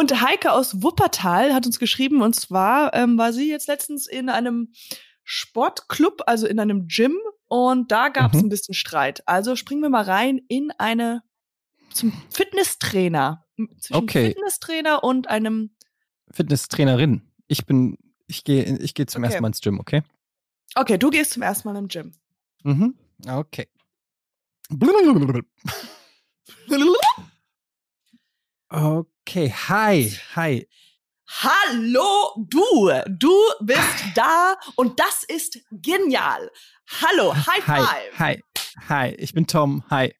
Und Heike aus Wuppertal hat uns geschrieben, und zwar ähm, war sie jetzt letztens in einem Sportclub, also in einem Gym, und da gab es mhm. ein bisschen Streit. Also springen wir mal rein in eine zum Fitnesstrainer. Zwischen okay. Fitnesstrainer und einem Fitnesstrainerin. Ich bin, ich gehe, ich gehe zum okay. ersten Mal ins Gym, okay? Okay, du gehst zum ersten Mal im Gym. Mhm. Okay. Okay, hi, hi. Hallo, du, du bist da und das ist genial. Hallo, High Five. Hi, hi, hi, ich bin Tom. Hi.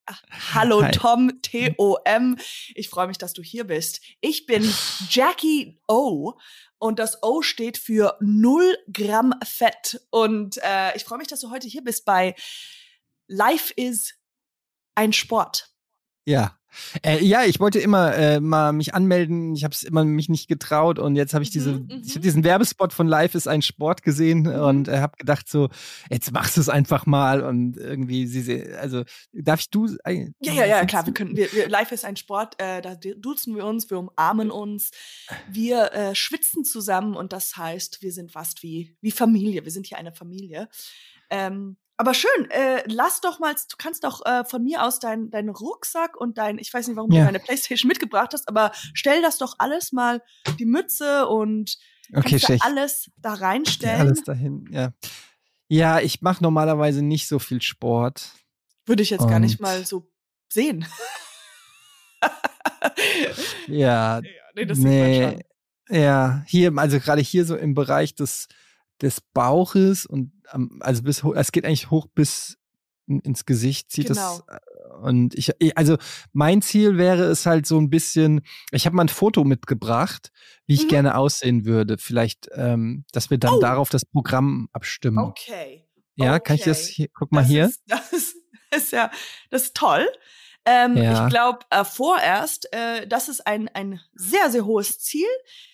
Hallo hi. Tom, T-O-M. Ich freue mich, dass du hier bist. Ich bin Jackie O und das O steht für 0 Gramm Fett. Und äh, ich freue mich, dass du heute hier bist bei Life is ein Sport. Ja, äh, ja, ich wollte immer äh, mal mich anmelden. Ich habe es immer mich nicht getraut und jetzt habe ich diese, mhm, ich habe mhm. diesen Werbespot von Live ist ein Sport gesehen mhm. und äh, habe gedacht so, jetzt machst du es einfach mal und irgendwie sie, also darf ich du? Äh, ja, ja, ja, klar. Wir können, wir, wir, Live ist ein Sport. Äh, da duzen wir uns, wir umarmen uns, wir äh, schwitzen zusammen und das heißt, wir sind fast wie wie Familie. Wir sind hier eine Familie. Ähm, aber schön, äh, lass doch mal, du kannst doch äh, von mir aus deinen dein Rucksack und dein, ich weiß nicht, warum ja. du deine Playstation mitgebracht hast, aber stell das doch alles mal, die Mütze und okay, kannst alles da reinstellen. Alles dahin, ja. Ja, ich mache normalerweise nicht so viel Sport. Würde ich jetzt gar nicht mal so sehen. ja. ja nee, das nee. Ja, hier, also gerade hier so im Bereich des des Bauches und also bis es geht eigentlich hoch bis ins Gesicht zieht genau. das äh, und ich also mein Ziel wäre es halt so ein bisschen ich habe mal ein Foto mitgebracht wie ich mhm. gerne aussehen würde vielleicht ähm, dass wir dann oh. darauf das Programm abstimmen okay ja okay. kann ich das hier guck mal das hier ist, das ist, ist ja das ist toll ähm, ja. Ich glaube äh, vorerst, äh, das ist ein, ein sehr, sehr hohes Ziel.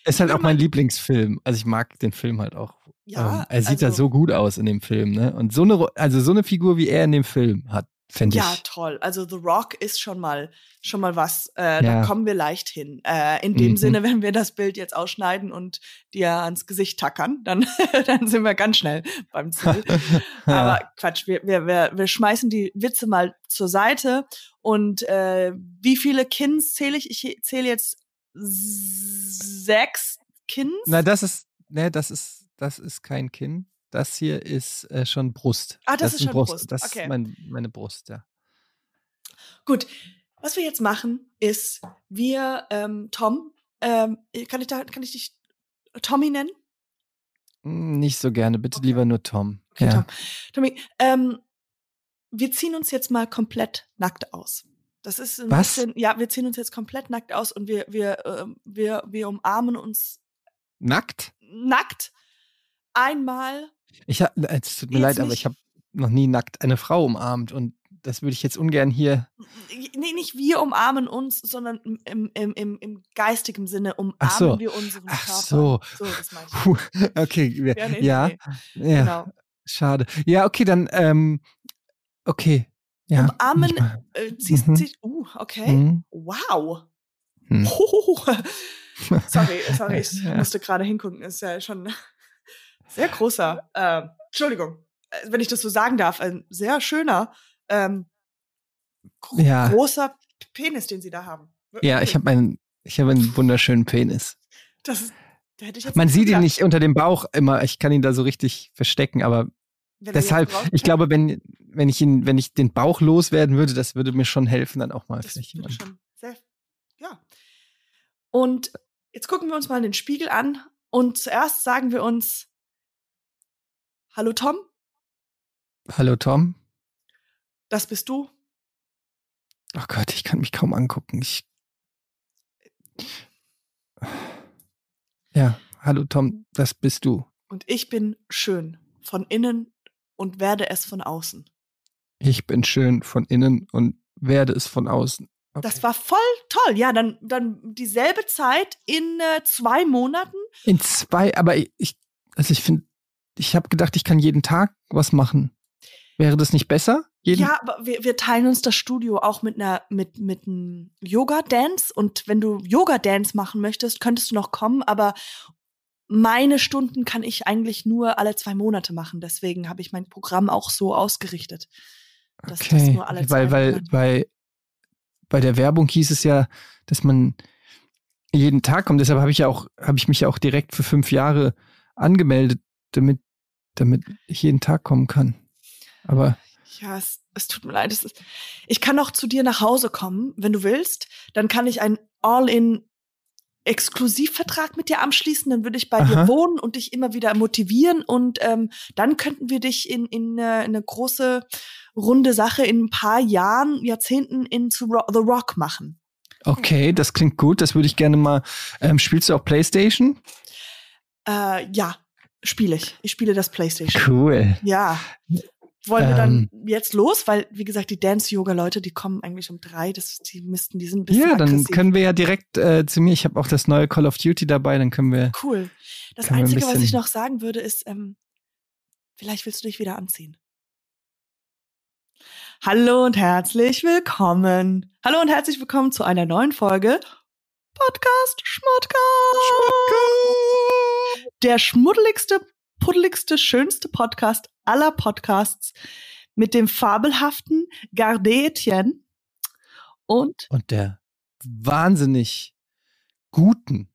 Ist halt auch mein Lieblingsfilm. Also ich mag den Film halt auch. Ja, ähm, er sieht also, da so gut aus in dem Film, ne? Und so eine, also so eine Figur wie er in dem Film hat, Fände ja, toll. Also The Rock ist schon mal schon mal was. Äh, ja. Da kommen wir leicht hin. Äh, in dem mhm. Sinne, wenn wir das Bild jetzt ausschneiden und dir ans Gesicht tackern, dann, dann sind wir ganz schnell beim Ziel. Aber Quatsch, wir, wir, wir, wir schmeißen die Witze mal zur Seite. Und äh, wie viele Kins zähle ich? Ich zähle jetzt sechs Kins. Na, das ist, ne, das ist, das ist kein Kinn. Das hier ist äh, schon Brust. Ah, das, das ist schon Brust. Brust. Das okay. ist mein, meine Brust, ja. Gut. Was wir jetzt machen, ist, wir, ähm, Tom, ähm, kann ich da, kann ich dich Tommy nennen? Hm, nicht so gerne, bitte okay. lieber nur Tom. Okay, ja. Tom. Tommy, ähm, wir ziehen uns jetzt mal komplett nackt aus. Das ist ein Was? bisschen, ja, wir ziehen uns jetzt komplett nackt aus und wir, wir, äh, wir, wir umarmen uns. Nackt? Nackt. Einmal ich hab, es tut mir leid, aber ich habe noch nie nackt eine Frau umarmt und das würde ich jetzt ungern hier. Nee, nicht wir umarmen uns, sondern im, im, im, im geistigen Sinne umarmen Ach so. wir unseren Ach Körper. so. So, das meine ich. okay, ja, nee, ja, nee. ja. Genau. Schade. Ja, okay, dann, ähm, okay. Ja, Umarmen, äh, ziehst, mhm. ziehst, uh, okay. Mhm. Wow. Hm. Oh. sorry, sorry, ich ja. musste gerade hingucken, ist ja schon sehr großer, äh, Entschuldigung, wenn ich das so sagen darf, ein sehr schöner, ähm, gro ja. großer Penis, den sie da haben. Ja, ich habe einen, ich habe einen wunderschönen Penis. Das, da hätte ich jetzt Man sieht ihn nicht unter dem Bauch immer. Ich kann ihn da so richtig verstecken, aber wenn deshalb, ich glaube, wenn, wenn ich ihn, wenn ich den Bauch loswerden würde, das würde mir schon helfen, dann auch mal das vielleicht jemand. Schon sehr, ja. Und jetzt gucken wir uns mal den Spiegel an und zuerst sagen wir uns, Hallo Tom? Hallo Tom? Das bist du? Oh Gott, ich kann mich kaum angucken. Ich. Ja, hallo Tom, das bist du. Und ich bin schön von innen und werde es von außen. Ich bin schön von innen und werde es von außen. Okay. Das war voll toll. Ja, dann, dann dieselbe Zeit in äh, zwei Monaten. In zwei, aber ich, also ich finde, ich habe gedacht, ich kann jeden Tag was machen. Wäre das nicht besser? Jeden ja, aber wir, wir teilen uns das Studio auch mit einer mit mit einem Yoga Dance und wenn du Yoga Dance machen möchtest, könntest du noch kommen, aber meine Stunden kann ich eigentlich nur alle zwei Monate machen. Deswegen habe ich mein Programm auch so ausgerichtet, dass okay. das nur alle zwei weil, Monate. Weil bei bei der Werbung hieß es ja, dass man jeden Tag kommt. Deshalb habe ich ja auch habe ich mich ja auch direkt für fünf Jahre angemeldet, damit damit ich jeden Tag kommen kann. Aber ja, es, es tut mir leid. Ist, ich kann auch zu dir nach Hause kommen, wenn du willst. Dann kann ich ein All-in Exklusivvertrag mit dir abschließen, dann würde ich bei Aha. dir wohnen und dich immer wieder motivieren und ähm, dann könnten wir dich in, in, eine, in eine große runde Sache in ein paar Jahren, Jahrzehnten in zu Ro The Rock machen. Okay, das klingt gut. Das würde ich gerne mal. Ähm, spielst du auch PlayStation? Äh, ja, spiele ich. Ich spiele das PlayStation. Cool. Ja. Wollen wir dann ähm. jetzt los? Weil, wie gesagt, die Dance-Yoga-Leute, die kommen eigentlich um drei. Das, die müssten, die sind ein bisschen Ja, dann können wir ja direkt äh, zu mir. Ich habe auch das neue Call of Duty dabei. Dann können wir. Cool. Das Einzige, was ich noch sagen würde, ist, ähm, vielleicht willst du dich wieder anziehen. Hallo und herzlich willkommen. Hallo und herzlich willkommen zu einer neuen Folge Podcast Schmodcast. Schmodcast. Der schmuddeligste puddeligste, schönste Podcast aller Podcasts mit dem fabelhaften Gardet Etienne und und der wahnsinnig guten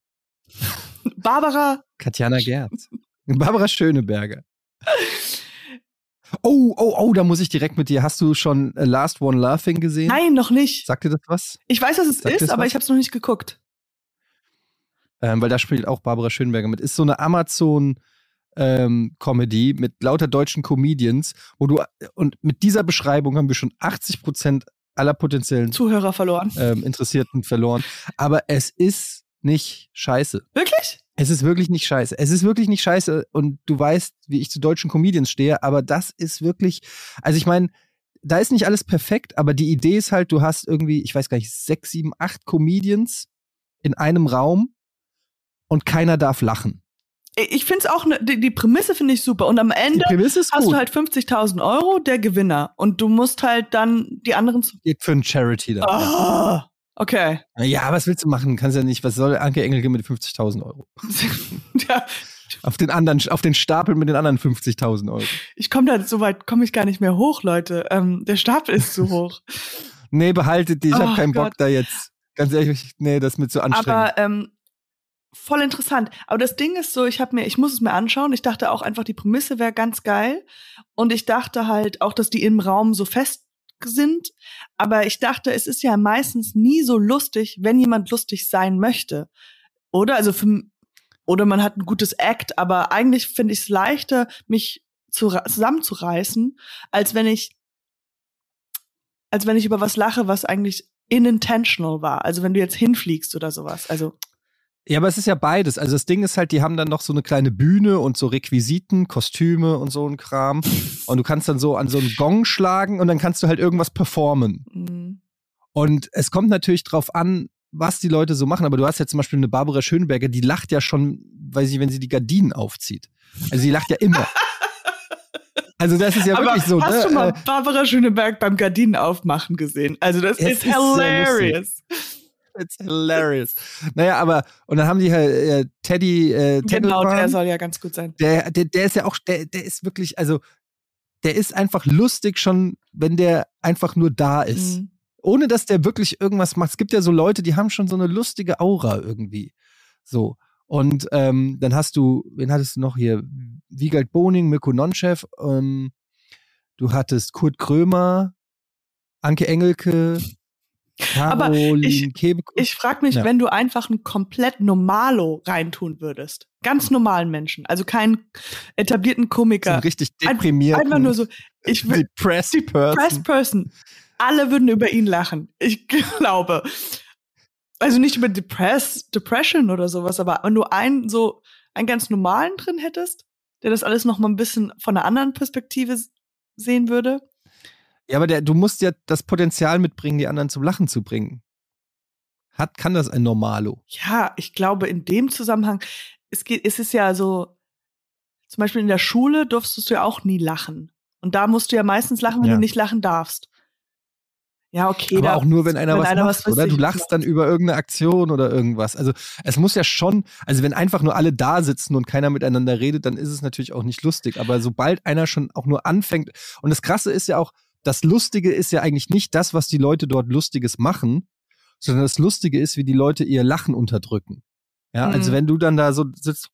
Barbara Katjana Gerz. Barbara Schöneberger. Oh, oh, oh, da muss ich direkt mit dir. Hast du schon Last One Laughing gesehen? Nein, noch nicht. Sagt dir das was? Ich weiß, was es Sagt ist, aber was? ich habe es noch nicht geguckt. Ähm, weil da spielt auch Barbara Schöneberger mit. Ist so eine Amazon ähm, Comedy mit lauter deutschen Comedians, wo du und mit dieser Beschreibung haben wir schon 80 Prozent aller potenziellen Zuhörer verloren, ähm, Interessierten verloren. Aber es ist nicht scheiße. Wirklich? Es ist wirklich nicht scheiße. Es ist wirklich nicht scheiße und du weißt, wie ich zu deutschen Comedians stehe, aber das ist wirklich, also ich meine, da ist nicht alles perfekt, aber die Idee ist halt, du hast irgendwie, ich weiß gar nicht, sechs, sieben, acht Comedians in einem Raum und keiner darf lachen ich finde es auch, ne, die, die, Prämisse finde ich super. Und am Ende hast gut. du halt 50.000 Euro, der Gewinner. Und du musst halt dann die anderen. Geht für ein Charity da. Oh, okay. Ja, was willst du machen? Kannst ja nicht. Was soll Anke Engelke mit 50.000 Euro? ja. Auf den anderen, auf den Stapel mit den anderen 50.000 Euro. Ich komme da, so weit komme ich gar nicht mehr hoch, Leute. Ähm, der Stapel ist zu hoch. nee, behaltet die. Ich oh, habe keinen Gott. Bock da jetzt. Ganz ehrlich, nee, das ist mir zu anstrengend. Aber ähm, voll interessant. Aber das Ding ist so, ich habe mir, ich muss es mir anschauen. Ich dachte auch einfach, die Prämisse wäre ganz geil. Und ich dachte halt auch, dass die im Raum so fest sind. Aber ich dachte, es ist ja meistens nie so lustig, wenn jemand lustig sein möchte. Oder? Also für, oder man hat ein gutes Act, aber eigentlich finde ich es leichter, mich zu, zusammenzureißen, als wenn ich, als wenn ich über was lache, was eigentlich inintentional war. Also wenn du jetzt hinfliegst oder sowas. Also ja, aber es ist ja beides. Also das Ding ist halt, die haben dann noch so eine kleine Bühne und so Requisiten, Kostüme und so ein Kram. Und du kannst dann so an so einen Gong schlagen und dann kannst du halt irgendwas performen. Mhm. Und es kommt natürlich drauf an, was die Leute so machen. Aber du hast ja zum Beispiel eine Barbara Schönberger, die lacht ja schon, weiß ich, wenn sie die Gardinen aufzieht. Also sie lacht ja immer. Also das ist ja Aber wirklich so. Hast ne? du mal äh, Barbara Schöneberg beim Gardinen aufmachen gesehen? Also das ist, ist hilarious. It's hilarious. Naja, aber, und dann haben die halt äh, Teddy, äh, Genau, der soll ja ganz gut sein. Der, der, der ist ja auch, der, der ist wirklich, also, der ist einfach lustig schon, wenn der einfach nur da ist. Mhm. Ohne dass der wirklich irgendwas macht. Es gibt ja so Leute, die haben schon so eine lustige Aura irgendwie. So. Und ähm, dann hast du, wen hattest du noch hier? Wiegald Boning, Mirko Nonchef, ähm, du hattest Kurt Krömer, Anke Engelke, aber ich, ich frage mich, ja. wenn du einfach ein komplett Normalo reintun würdest, ganz normalen Menschen, also keinen etablierten Komiker, so richtig deprimiert, einfach nur so, ich will depressed person. depressed person, alle würden über ihn lachen, ich glaube. Also nicht über Depress, Depression oder sowas, aber wenn du einen so einen ganz normalen drin hättest, der das alles noch mal ein bisschen von einer anderen Perspektive sehen würde, ja, aber der, du musst ja das Potenzial mitbringen, die anderen zum Lachen zu bringen. Hat, kann das ein Normalo? Ja, ich glaube, in dem Zusammenhang, es geht, es ist ja so, zum Beispiel in der Schule durftest du ja auch nie lachen. Und da musst du ja meistens lachen, wenn ja. du nicht lachen darfst. Ja, okay. Aber auch nur, wenn einer wenn was einer macht, was oder? Du lachst macht. dann über irgendeine Aktion oder irgendwas. Also es muss ja schon, also wenn einfach nur alle da sitzen und keiner miteinander redet, dann ist es natürlich auch nicht lustig. Aber sobald einer schon auch nur anfängt, und das Krasse ist ja auch, das Lustige ist ja eigentlich nicht das, was die Leute dort Lustiges machen, sondern das Lustige ist, wie die Leute ihr Lachen unterdrücken. Ja, also mhm. also wenn du dann da so sitzt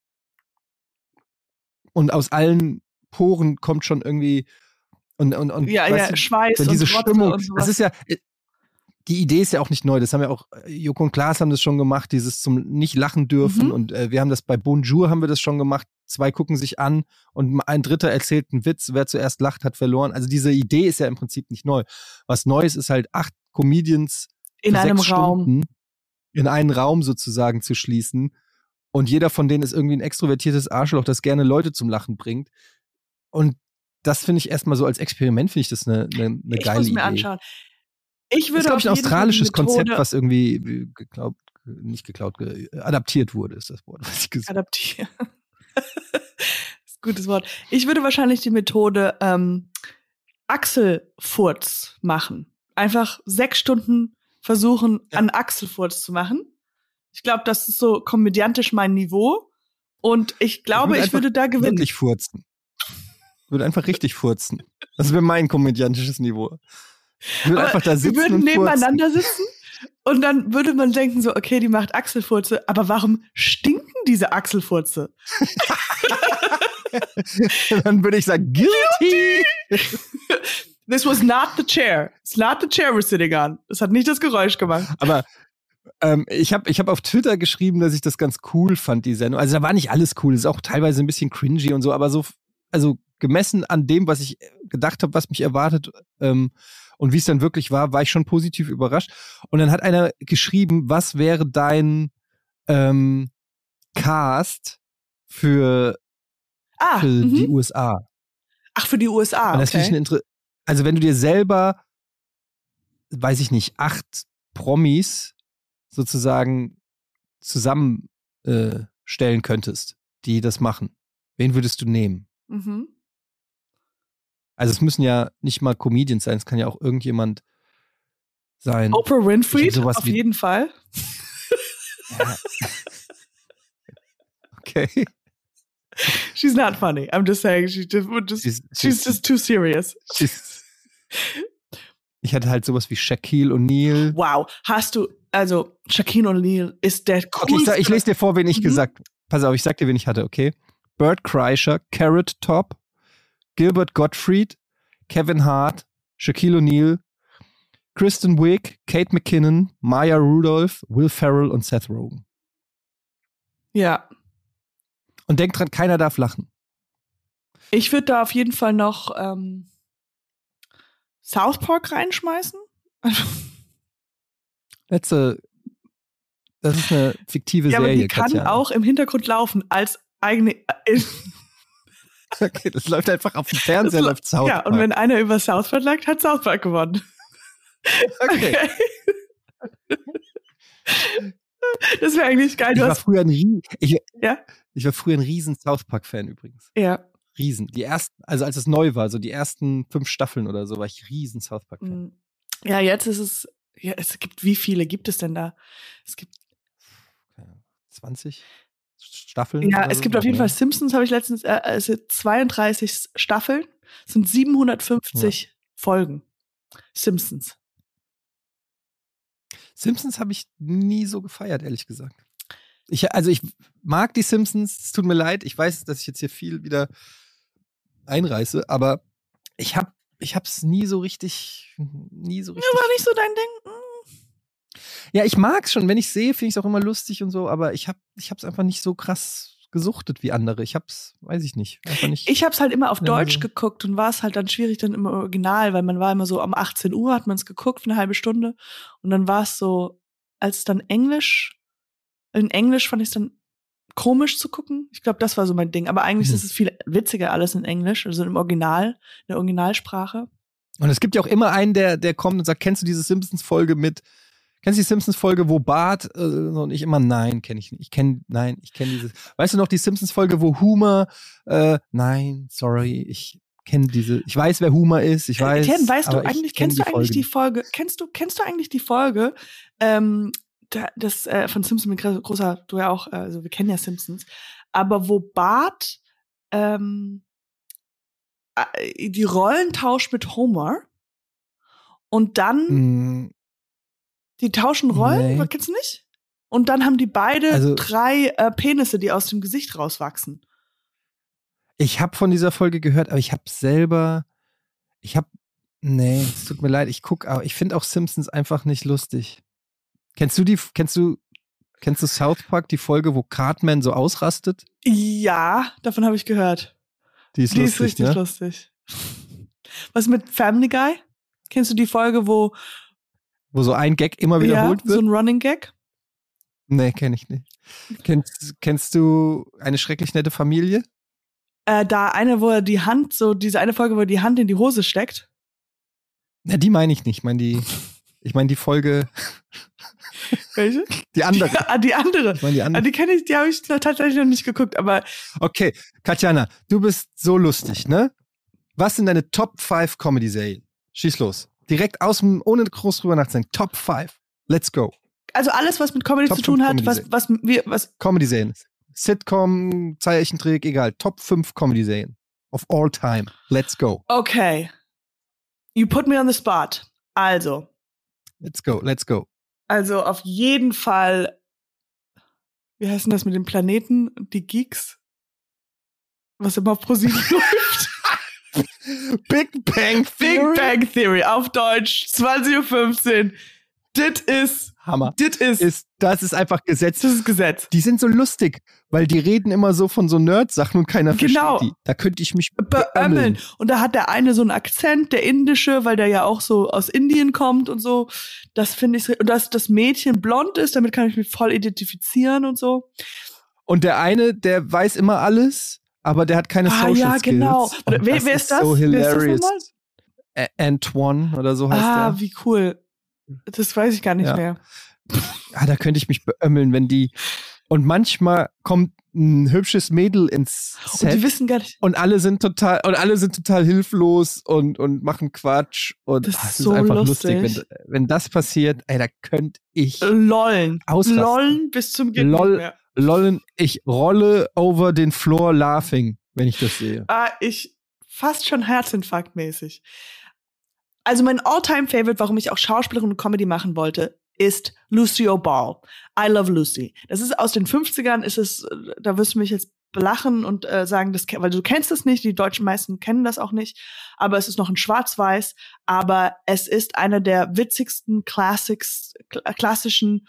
und aus allen Poren kommt schon irgendwie und, und, und ja, ja, du, Schweiß diese und Stimmung. Und das ist ja, äh, die Idee ist ja auch nicht neu. Das haben ja auch äh, Joko und Klaas haben das schon gemacht, dieses zum nicht lachen dürfen. Mhm. Und äh, wir haben das bei Bonjour haben wir das schon gemacht. Zwei gucken sich an und ein Dritter erzählt einen Witz. Wer zuerst lacht, hat verloren. Also diese Idee ist ja im Prinzip nicht neu. Was Neues ist halt acht Comedians in einem Raum in einen Raum sozusagen zu schließen. Und jeder von denen ist irgendwie ein extrovertiertes Arschloch, das gerne Leute zum Lachen bringt. Und das finde ich erstmal so als Experiment, finde ich das eine, eine, eine ich geile muss mir Idee. anschauen. Ich würde das ist, glaube ich, ein australisches Konzept, was irgendwie geklaut, nicht geklaut, ge adaptiert wurde, ist das Wort, was ich gesagt habe. Adaptiert. gutes Wort. Ich würde wahrscheinlich die Methode ähm, Achselfurz machen. Einfach sechs Stunden versuchen, ja. einen Achselfurz zu machen. Ich glaube, das ist so komödiantisch mein Niveau. Und ich glaube, ich, ich würde da gewinnen. Wirklich furzen. Ich würde einfach richtig furzen. Das wäre mein komödiantisches Niveau. Ich würde einfach da sitzen. Wir würden nebeneinander sitzen und dann würde man denken so, okay, die macht Achselfurze, aber warum stinken diese Achselfurze? dann würde ich sagen, guilty. This was not the chair. It's not the chair we're sitting on. Es hat nicht das Geräusch gemacht. Aber ähm, ich habe ich hab auf Twitter geschrieben, dass ich das ganz cool fand, die Sendung. Also da war nicht alles cool, es ist auch teilweise ein bisschen cringy und so, aber so, also gemessen an dem, was ich gedacht habe, was mich erwartet ähm, und wie es dann wirklich war, war ich schon positiv überrascht. Und dann hat einer geschrieben, was wäre dein ähm, Cast für, ah, für -hmm. die USA? Ach, für die USA. Und das okay. ich eine also wenn du dir selber, weiß ich nicht, acht Promis sozusagen zusammenstellen äh, könntest, die das machen, wen würdest du nehmen? Mhm. Also es müssen ja nicht mal Comedians sein, es kann ja auch irgendjemand sein. Oprah Winfrey, auf jeden Fall. Ja. okay. She's not funny. I'm just saying, she just, just she's, she's, she's, just too serious. ich hatte halt sowas wie Shaquille O'Neal. Wow, hast du, also Shaquille O'Neal ist der coolste. Okay, ich, sag, ich lese dir vor, wen ich mhm. gesagt Pass auf, ich sag dir, wen ich hatte, okay? Bert Kreischer, Carrot Top, Gilbert Gottfried, Kevin Hart, Shaquille O'Neal, Kristen Wiig, Kate McKinnon, Maya Rudolph, Will Ferrell und Seth Rogen. Ja. Und denk dran, keiner darf lachen. Ich würde da auf jeden Fall noch ähm, South Park reinschmeißen. Letzte. Das ist eine fiktive ja, Serie. Aber die kann Katja. auch im Hintergrund laufen als eigene. Okay, das läuft einfach auf dem Fernseher, läuft South Park. Ja, und wenn einer über South Park lag, hat South Park gewonnen. Okay. okay. Das wäre eigentlich geil. Ich war früher ein Rie ich, ja? ich war früher ein riesen South Park-Fan übrigens. Ja. Riesen. Die ersten, also als es neu war, so die ersten fünf Staffeln oder so, war ich riesen South Park-Fan. Mm. Ja, jetzt ist es, ja, es gibt, wie viele gibt es denn da? Es gibt 20 Staffeln? Ja, es so, gibt auf jeden Fall Simpsons, habe ich letztens, äh, es sind 32 Staffeln, sind 750 ja. Folgen. Simpsons. Simpsons habe ich nie so gefeiert, ehrlich gesagt. Ich, also ich mag die Simpsons, es tut mir leid, ich weiß, dass ich jetzt hier viel wieder einreiße, aber ich habe ich hab's nie so richtig, nie so richtig. Ja, war nicht so dein Ding. Ja, ich mag's schon, wenn ich sehe, finde ich es auch immer lustig und so, aber ich habe ich hab's einfach nicht so krass gesuchtet wie andere. Ich hab's, weiß ich nicht, nicht. Ich hab's halt immer auf Deutsch so. geguckt und war es halt dann schwierig dann im Original, weil man war immer so um 18 Uhr hat man es geguckt für eine halbe Stunde und dann war es so, als dann Englisch, in Englisch fand ich es dann komisch zu gucken. Ich glaube, das war so mein Ding. Aber eigentlich mhm. ist es viel witziger alles in Englisch, also im Original, in der Originalsprache. Und es gibt ja auch immer einen, der, der kommt und sagt, kennst du diese Simpsons-Folge mit Kennst du die Simpsons-Folge, wo Bart äh, und ich immer, nein, kenne ich nicht. Ich kenne, nein, ich kenne dieses. Weißt du noch die Simpsons-Folge, wo Homer, äh, nein, sorry, ich kenne diese, ich weiß, wer Humor ist, ich äh, weiß. Ken, weißt du eigentlich, kennst du eigentlich die Folge, kennst du, kennst du eigentlich die Folge, ähm, das äh, von Simpsons mit großer, du ja auch, also wir kennen ja Simpsons, aber wo Bart ähm, äh, die Rollen tauscht mit Homer und dann mm. Die tauschen Rollen, nee. kennst du nicht? Und dann haben die beide also, drei äh, Penisse, die aus dem Gesicht rauswachsen. Ich habe von dieser Folge gehört, aber ich habe selber, ich habe, nee, es tut mir leid, ich gucke, aber ich finde auch Simpsons einfach nicht lustig. Kennst du die, kennst du, kennst du South Park, die Folge, wo Cartman so ausrastet? Ja, davon habe ich gehört. Die ist die lustig, ist richtig ne? lustig. Was mit Family Guy? Kennst du die Folge, wo wo so ein Gag immer wiederholt ja, wird? So ein Running Gag? Nee, kenne ich nicht. Kennst, kennst du eine schrecklich nette Familie? Äh, da eine, wo er die Hand, so diese eine Folge, wo er die Hand in die Hose steckt. Na, die meine ich nicht. Ich meine die, ich meine die Folge. Welche? Die andere. Ja, ah, die andere. Ich meine die andere. Ah, die kenne ich, die habe ich tatsächlich noch nicht geguckt, aber. Okay, Katjana, du bist so lustig, ne? Was sind deine Top 5 Comedy-Serien? Schieß los. Direkt aus dem, ohne groß drüber nachzudenken. Top 5. Let's go. Also alles, was mit Comedy Top zu tun hat, was, was wir, was. Comedy-Serien. Sitcom, Zeichentrick, egal. Top 5 Comedy-Serien. Of all time. Let's go. Okay. You put me on the spot. Also. Let's go, let's go. Also auf jeden Fall. Wie heißt denn das mit den Planeten? Die Geeks? Was immer auf ProSieben läuft. Big Bang Theory. Big Bang Theory auf Deutsch, 20.15 Uhr. Das ist Hammer. Das ist, ist, das ist einfach Gesetz. Das ist Gesetz. Die sind so lustig, weil die reden immer so von so Nerd-Sachen und keiner genau. versteht die. Da könnte ich mich beömmeln. Und da hat der eine so einen Akzent, der indische, weil der ja auch so aus Indien kommt und so. Das finde ich, und dass das Mädchen blond ist, damit kann ich mich voll identifizieren und so. Und der eine, der weiß immer alles, aber der hat keine ah, Social ja, Skills. genau. Wer, wer, ist das? So hilarious. Wer ist das Antoine oder so heißt ah, der. Ah, wie cool. Das weiß ich gar nicht ja. mehr. Ah, da könnte ich mich beömmeln, wenn die. Und manchmal kommt ein hübsches Mädel ins Set. Und die wissen gar nicht. Und alle sind total, und alle sind total hilflos und, und machen Quatsch. Und das ist, ach, das so ist einfach lustig. lustig. Wenn, wenn das passiert, ey, da könnte ich. Lollen. Ausrasten. Lollen bis zum Gehen. Loll, lollen. Ich rolle over den Floor laughing, wenn ich das sehe. Ah, ich fast schon Herzinfarktmäßig. Also mein All-Time-Favorite, warum ich auch Schauspielerin und Comedy machen wollte, ist Lucio Ball. I Love Lucy. Das ist aus den 50ern, ist es, da wirst du mich jetzt belachen und äh, sagen, das, weil du kennst es nicht, die deutschen meisten kennen das auch nicht, aber es ist noch in Schwarz-Weiß, aber es ist einer der witzigsten Classics, klassischen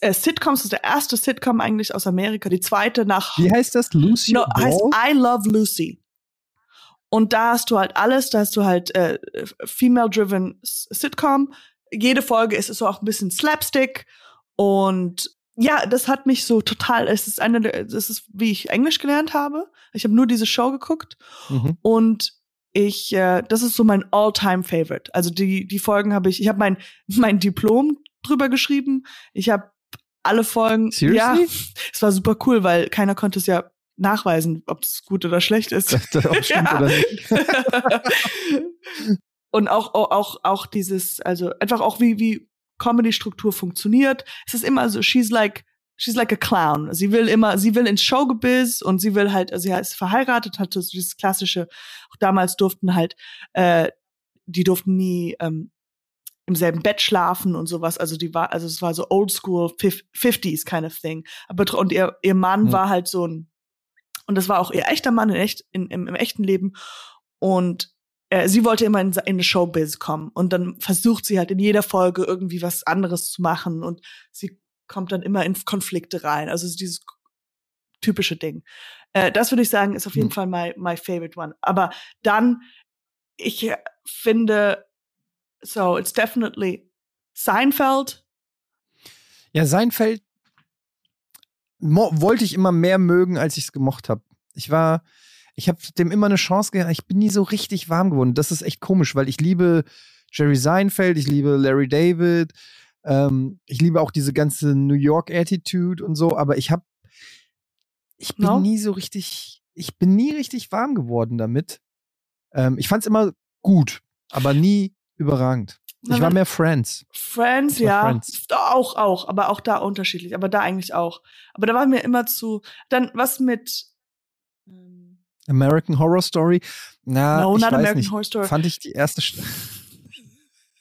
äh, Sitcoms, das ist der erste Sitcom eigentlich aus Amerika, die zweite nach. Wie heißt das? Lucy? No, Ball? heißt I Love Lucy. Und da hast du halt alles, da hast du halt äh, female-driven Sitcom. Jede Folge ist so auch ein bisschen Slapstick und ja, das hat mich so total. Es ist eine, das ist wie ich Englisch gelernt habe. Ich habe nur diese Show geguckt mhm. und ich, äh, das ist so mein All-Time-Favorite. Also die die Folgen habe ich. Ich habe mein mein Diplom drüber geschrieben. Ich habe alle Folgen. Seriously? Ja, es war super cool, weil keiner konnte es ja nachweisen, ob es gut oder schlecht ist. Das auch stimmt oder nicht. Und auch, auch, auch dieses, also einfach auch wie, wie Comedy-Struktur funktioniert. Es ist immer so, she's like, she's like a clown. Sie will immer, sie will ins Showgebiz und sie will halt, also sie ist verheiratet, hat so dieses klassische, auch damals durften halt, äh, die durften nie ähm, im selben Bett schlafen und sowas. Also die war, also es war so old school 50s kind of thing. Aber und ihr, ihr Mann mhm. war halt so ein und das war auch ihr echter Mann in echt, in, im, im echten Leben. Und äh, sie wollte immer in, in eine Showbiz kommen. Und dann versucht sie halt in jeder Folge irgendwie was anderes zu machen. Und sie kommt dann immer in Konflikte rein. Also dieses typische Ding. Äh, das würde ich sagen, ist auf jeden mhm. Fall my, my favorite one. Aber dann, ich finde, so, it's definitely Seinfeld. Ja, Seinfeld wollte ich immer mehr mögen, als ich es gemocht habe. Ich war, ich habe dem immer eine Chance gegeben. Ich bin nie so richtig warm geworden. Das ist echt komisch, weil ich liebe Jerry Seinfeld, ich liebe Larry David, ähm, ich liebe auch diese ganze New York Attitude und so. Aber ich habe, ich bin no? nie so richtig, ich bin nie richtig warm geworden damit. Ähm, ich fand es immer gut, aber nie überragend. Ich war mehr Friends. Friends, ja. Friends. Auch, auch, aber auch da unterschiedlich, aber da eigentlich auch. Aber da war mir immer zu. Dann was mit ähm, American Horror Story. Na, no, ich not weiß American nicht. Horror Story. Fand ich die erste St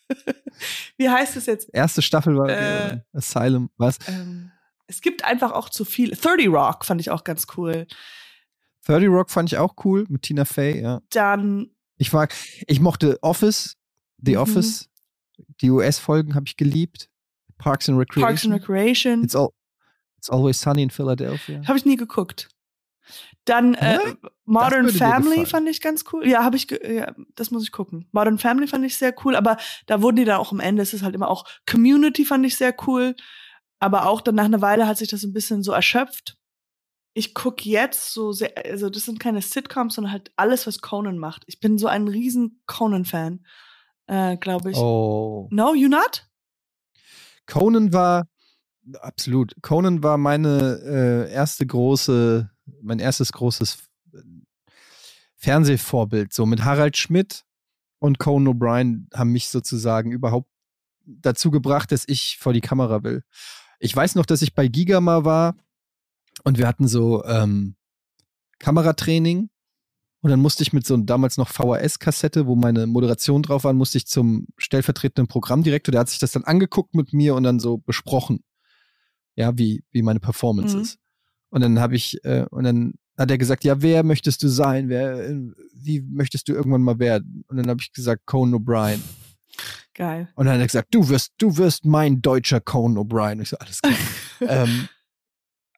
Wie heißt es jetzt? Erste Staffel war äh, Asylum, was? Ähm, es gibt einfach auch zu viel. 30 Rock fand ich auch ganz cool. 30 Rock fand ich auch cool mit Tina Fey, ja. Dann. Ich mag, ich mochte Office, The mhm. Office. Die US-Folgen habe ich geliebt. Parks and Recreation. Parks and Recreation. It's, all, it's Always Sunny in Philadelphia. Habe ich nie geguckt. Dann äh, Modern Family fand ich ganz cool. Ja, habe ich, ja, das muss ich gucken. Modern Family fand ich sehr cool, aber da wurden die dann auch am Ende, es ist halt immer auch Community fand ich sehr cool, aber auch dann nach einer Weile hat sich das ein bisschen so erschöpft. Ich guck jetzt so sehr, also das sind keine Sitcoms, sondern halt alles, was Conan macht. Ich bin so ein riesen Conan-Fan äh, glaube ich. Oh. No, you not? Conan war absolut. Conan war meine äh, erste große, mein erstes großes äh, Fernsehvorbild. So mit Harald Schmidt und Conan O'Brien haben mich sozusagen überhaupt dazu gebracht, dass ich vor die Kamera will. Ich weiß noch, dass ich bei Gigama war und wir hatten so ähm, Kameratraining und dann musste ich mit so damals noch VHS-Kassette, wo meine Moderation drauf war, musste ich zum stellvertretenden Programmdirektor, der hat sich das dann angeguckt mit mir und dann so besprochen. Ja, wie, wie meine Performance mhm. ist. Und dann habe ich, äh, und dann hat er gesagt, ja, wer möchtest du sein? Wer, wie möchtest du irgendwann mal werden? Und dann habe ich gesagt, Conan O'Brien. Geil. Und dann hat er gesagt, du wirst, du wirst mein deutscher Conan O'Brien. Ich so, alles klar. ähm,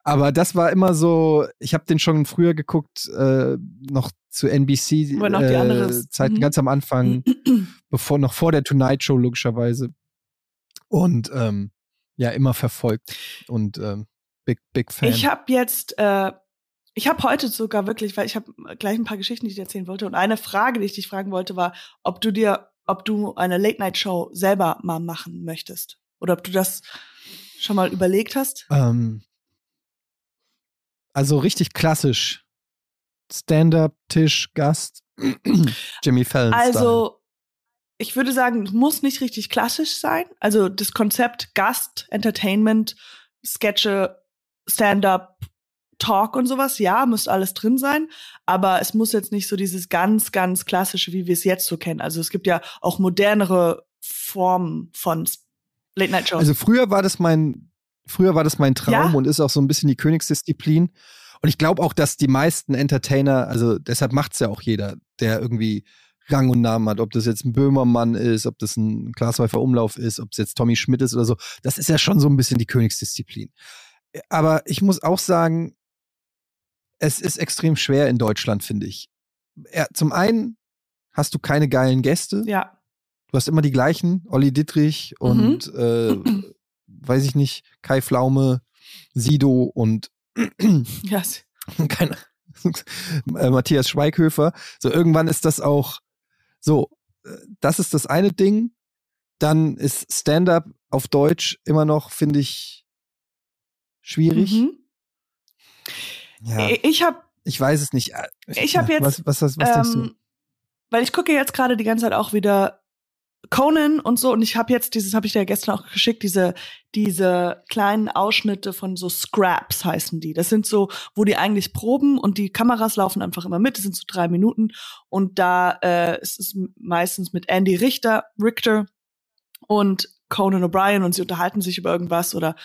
aber das war immer so, ich habe den schon früher geguckt, äh, noch zu NBC noch äh, Zeiten mhm. ganz am Anfang, bevor noch vor der Tonight Show logischerweise. Und ähm, ja, immer verfolgt und ähm, big big Fan. Ich habe jetzt äh, ich habe heute sogar wirklich, weil ich habe gleich ein paar Geschichten, die ich dir erzählen wollte und eine Frage, die ich dich fragen wollte, war, ob du dir ob du eine Late Night Show selber mal machen möchtest oder ob du das schon mal überlegt hast? Ähm, also richtig klassisch. Stand-up, Tisch, Gast. Jimmy Fallon. Also, ich würde sagen, muss nicht richtig klassisch sein. Also das Konzept Gast, Entertainment, Sketche, Stand-up, Talk und sowas, ja, muss alles drin sein, aber es muss jetzt nicht so dieses ganz, ganz klassische, wie wir es jetzt so kennen. Also es gibt ja auch modernere Formen von Late Night Shows. Also früher war das mein Früher war das mein Traum ja? und ist auch so ein bisschen die Königsdisziplin. Und ich glaube auch, dass die meisten Entertainer, also deshalb macht es ja auch jeder, der irgendwie Rang und Namen hat, ob das jetzt ein Böhmermann ist, ob das ein Glasweifer Umlauf ist, ob es jetzt Tommy Schmidt ist oder so. Das ist ja schon so ein bisschen die Königsdisziplin. Aber ich muss auch sagen, es ist extrem schwer in Deutschland, finde ich. Ja, zum einen hast du keine geilen Gäste. Ja. Du hast immer die gleichen, Olli Dittrich und mhm. äh, weiß ich nicht, Kai Flaume, Sido und yes. keine, äh, Matthias Schweighöfer. So, irgendwann ist das auch so, äh, das ist das eine Ding. Dann ist Stand-up auf Deutsch immer noch, finde ich, schwierig. Mhm. Ja. Ich habe ich weiß es nicht. Ich habe jetzt. Was, was, was, was ähm, denkst du? Weil ich gucke jetzt gerade die ganze Zeit auch wieder Conan und so und ich habe jetzt dieses habe ich dir gestern auch geschickt diese diese kleinen Ausschnitte von so Scraps heißen die das sind so wo die eigentlich proben und die Kameras laufen einfach immer mit das sind so drei Minuten und da äh, ist es meistens mit Andy Richter Richter und Conan O'Brien und sie unterhalten sich über irgendwas oder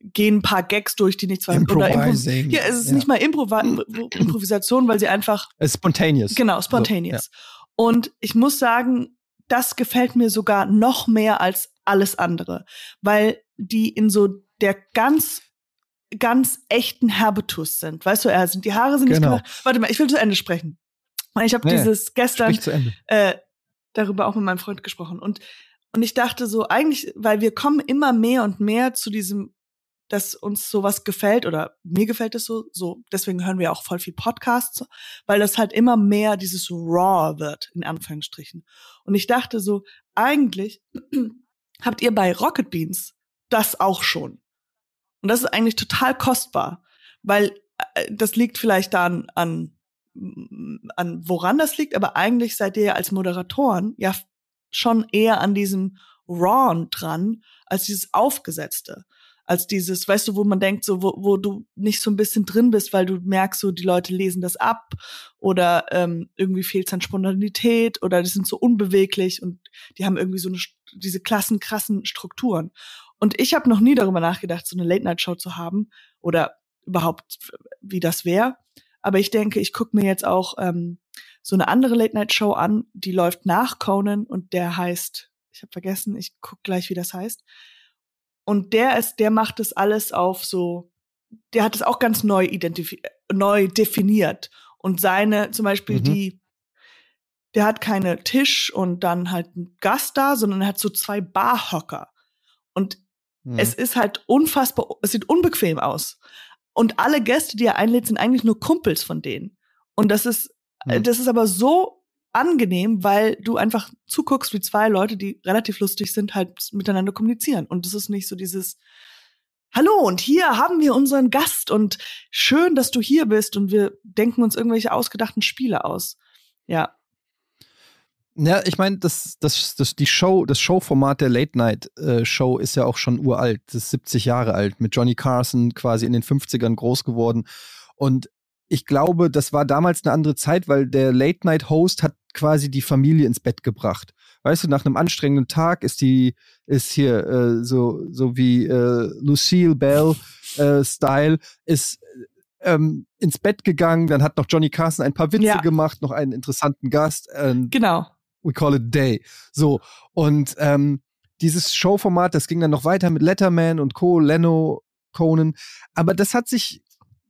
gehen ein paar Gags durch, die nichts weiter oder Improvising. Ja, es ist ja. nicht mal Improva Improvisation, weil sie einfach spontaneous. Genau, spontaneous. So, ja. Und ich muss sagen, das gefällt mir sogar noch mehr als alles andere, weil die in so der ganz ganz echten Habitus sind. Weißt du, er sind die Haare sind genau. nicht gemacht. Warte mal, ich will zu Ende sprechen. Ich habe nee, dieses gestern äh, darüber auch mit meinem Freund gesprochen und und ich dachte so eigentlich, weil wir kommen immer mehr und mehr zu diesem dass uns sowas gefällt oder mir gefällt es so, so deswegen hören wir auch voll viel Podcasts, weil das halt immer mehr dieses raw wird in Anführungsstrichen. Und ich dachte so, eigentlich habt ihr bei Rocket Beans das auch schon. Und das ist eigentlich total kostbar, weil äh, das liegt vielleicht dann an an woran das liegt, aber eigentlich seid ihr ja als Moderatoren ja schon eher an diesem Raw dran als dieses Aufgesetzte. Als dieses, weißt du, wo man denkt, so, wo, wo du nicht so ein bisschen drin bist, weil du merkst, so, die Leute lesen das ab oder ähm, irgendwie fehlt es an Spontanität oder die sind so unbeweglich und die haben irgendwie so eine, diese klassen, krassen Strukturen. Und ich habe noch nie darüber nachgedacht, so eine Late-Night-Show zu haben oder überhaupt, wie das wäre. Aber ich denke, ich gucke mir jetzt auch ähm, so eine andere Late-Night-Show an, die läuft nach Conan und der heißt, ich habe vergessen, ich guck gleich, wie das heißt. Und der ist, der macht das alles auf so, der hat es auch ganz neu identifiziert, neu definiert. Und seine, zum Beispiel mhm. die, der hat keine Tisch und dann halt einen Gast da, sondern er hat so zwei Barhocker. Und mhm. es ist halt unfassbar, es sieht unbequem aus. Und alle Gäste, die er einlädt, sind eigentlich nur Kumpels von denen. Und das ist, mhm. das ist aber so angenehm, weil du einfach zuguckst, wie zwei Leute, die relativ lustig sind, halt miteinander kommunizieren. Und das ist nicht so dieses, Hallo, und hier haben wir unseren Gast und schön, dass du hier bist und wir denken uns irgendwelche ausgedachten Spiele aus. Ja. Ja, ich meine, das, das, das, die Show, das Showformat der Late Night äh, Show ist ja auch schon uralt. Das ist 70 Jahre alt, mit Johnny Carson quasi in den 50ern groß geworden. Und ich glaube, das war damals eine andere Zeit, weil der Late Night Host hat quasi die Familie ins Bett gebracht. Weißt du, nach einem anstrengenden Tag ist die, ist hier äh, so, so wie äh, Lucille Bell äh, Style, ist ähm, ins Bett gegangen, dann hat noch Johnny Carson ein paar Witze ja. gemacht, noch einen interessanten Gast. Ähm, genau. We call it day. So. Und ähm, dieses Showformat, das ging dann noch weiter mit Letterman und Co., Leno, Conan. Aber das hat sich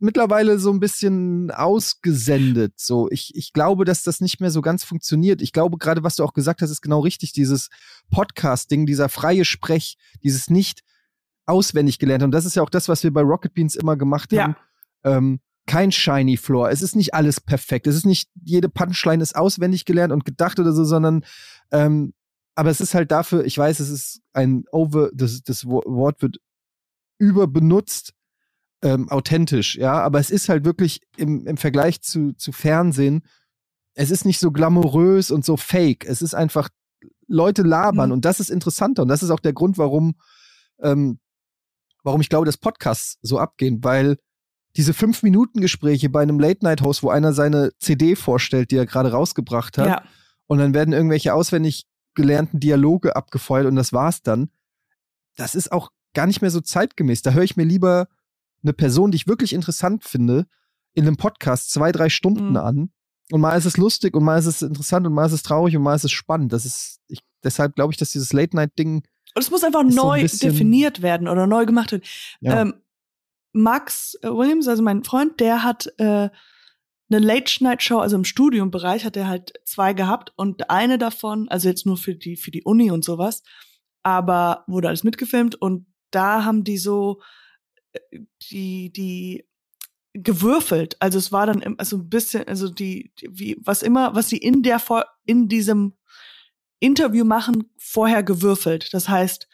mittlerweile so ein bisschen ausgesendet. So, ich, ich glaube, dass das nicht mehr so ganz funktioniert. Ich glaube, gerade was du auch gesagt hast, ist genau richtig. Dieses Podcasting, dieser freie Sprech, dieses nicht auswendig gelernt. Und das ist ja auch das, was wir bei Rocket Beans immer gemacht ja. haben. Ähm, kein shiny Floor. Es ist nicht alles perfekt. Es ist nicht jede Punchline ist auswendig gelernt und gedacht oder so, sondern ähm, aber es ist halt dafür, ich weiß, es ist ein Over, das, das Wort wird überbenutzt, ähm, authentisch, ja, aber es ist halt wirklich im, im Vergleich zu, zu Fernsehen, es ist nicht so glamourös und so fake. Es ist einfach, Leute labern mhm. und das ist interessanter und das ist auch der Grund, warum, ähm, warum ich glaube, dass Podcasts so abgehen, weil diese fünf Minuten Gespräche bei einem Late Night Host, wo einer seine CD vorstellt, die er gerade rausgebracht hat, ja. und dann werden irgendwelche auswendig gelernten Dialoge abgefeuert und das war's dann. Das ist auch gar nicht mehr so zeitgemäß. Da höre ich mir lieber eine Person, die ich wirklich interessant finde, in einem Podcast zwei, drei Stunden mhm. an. Und mal ist es lustig und mal ist es interessant und mal ist es traurig und mal ist es spannend. Das ist, ich, deshalb glaube ich, dass dieses Late-Night-Ding. Und es muss einfach neu so ein definiert werden oder neu gemacht werden. Ja. Ähm, Max äh, Williams, also mein Freund, der hat äh, eine Late-Night-Show, also im Studiumbereich hat er halt zwei gehabt und eine davon, also jetzt nur für die, für die Uni und sowas, aber wurde alles mitgefilmt und da haben die so die, die gewürfelt. Also es war dann also ein bisschen, also die, wie, was immer, was sie in der, in diesem Interview machen, vorher gewürfelt. Das heißt,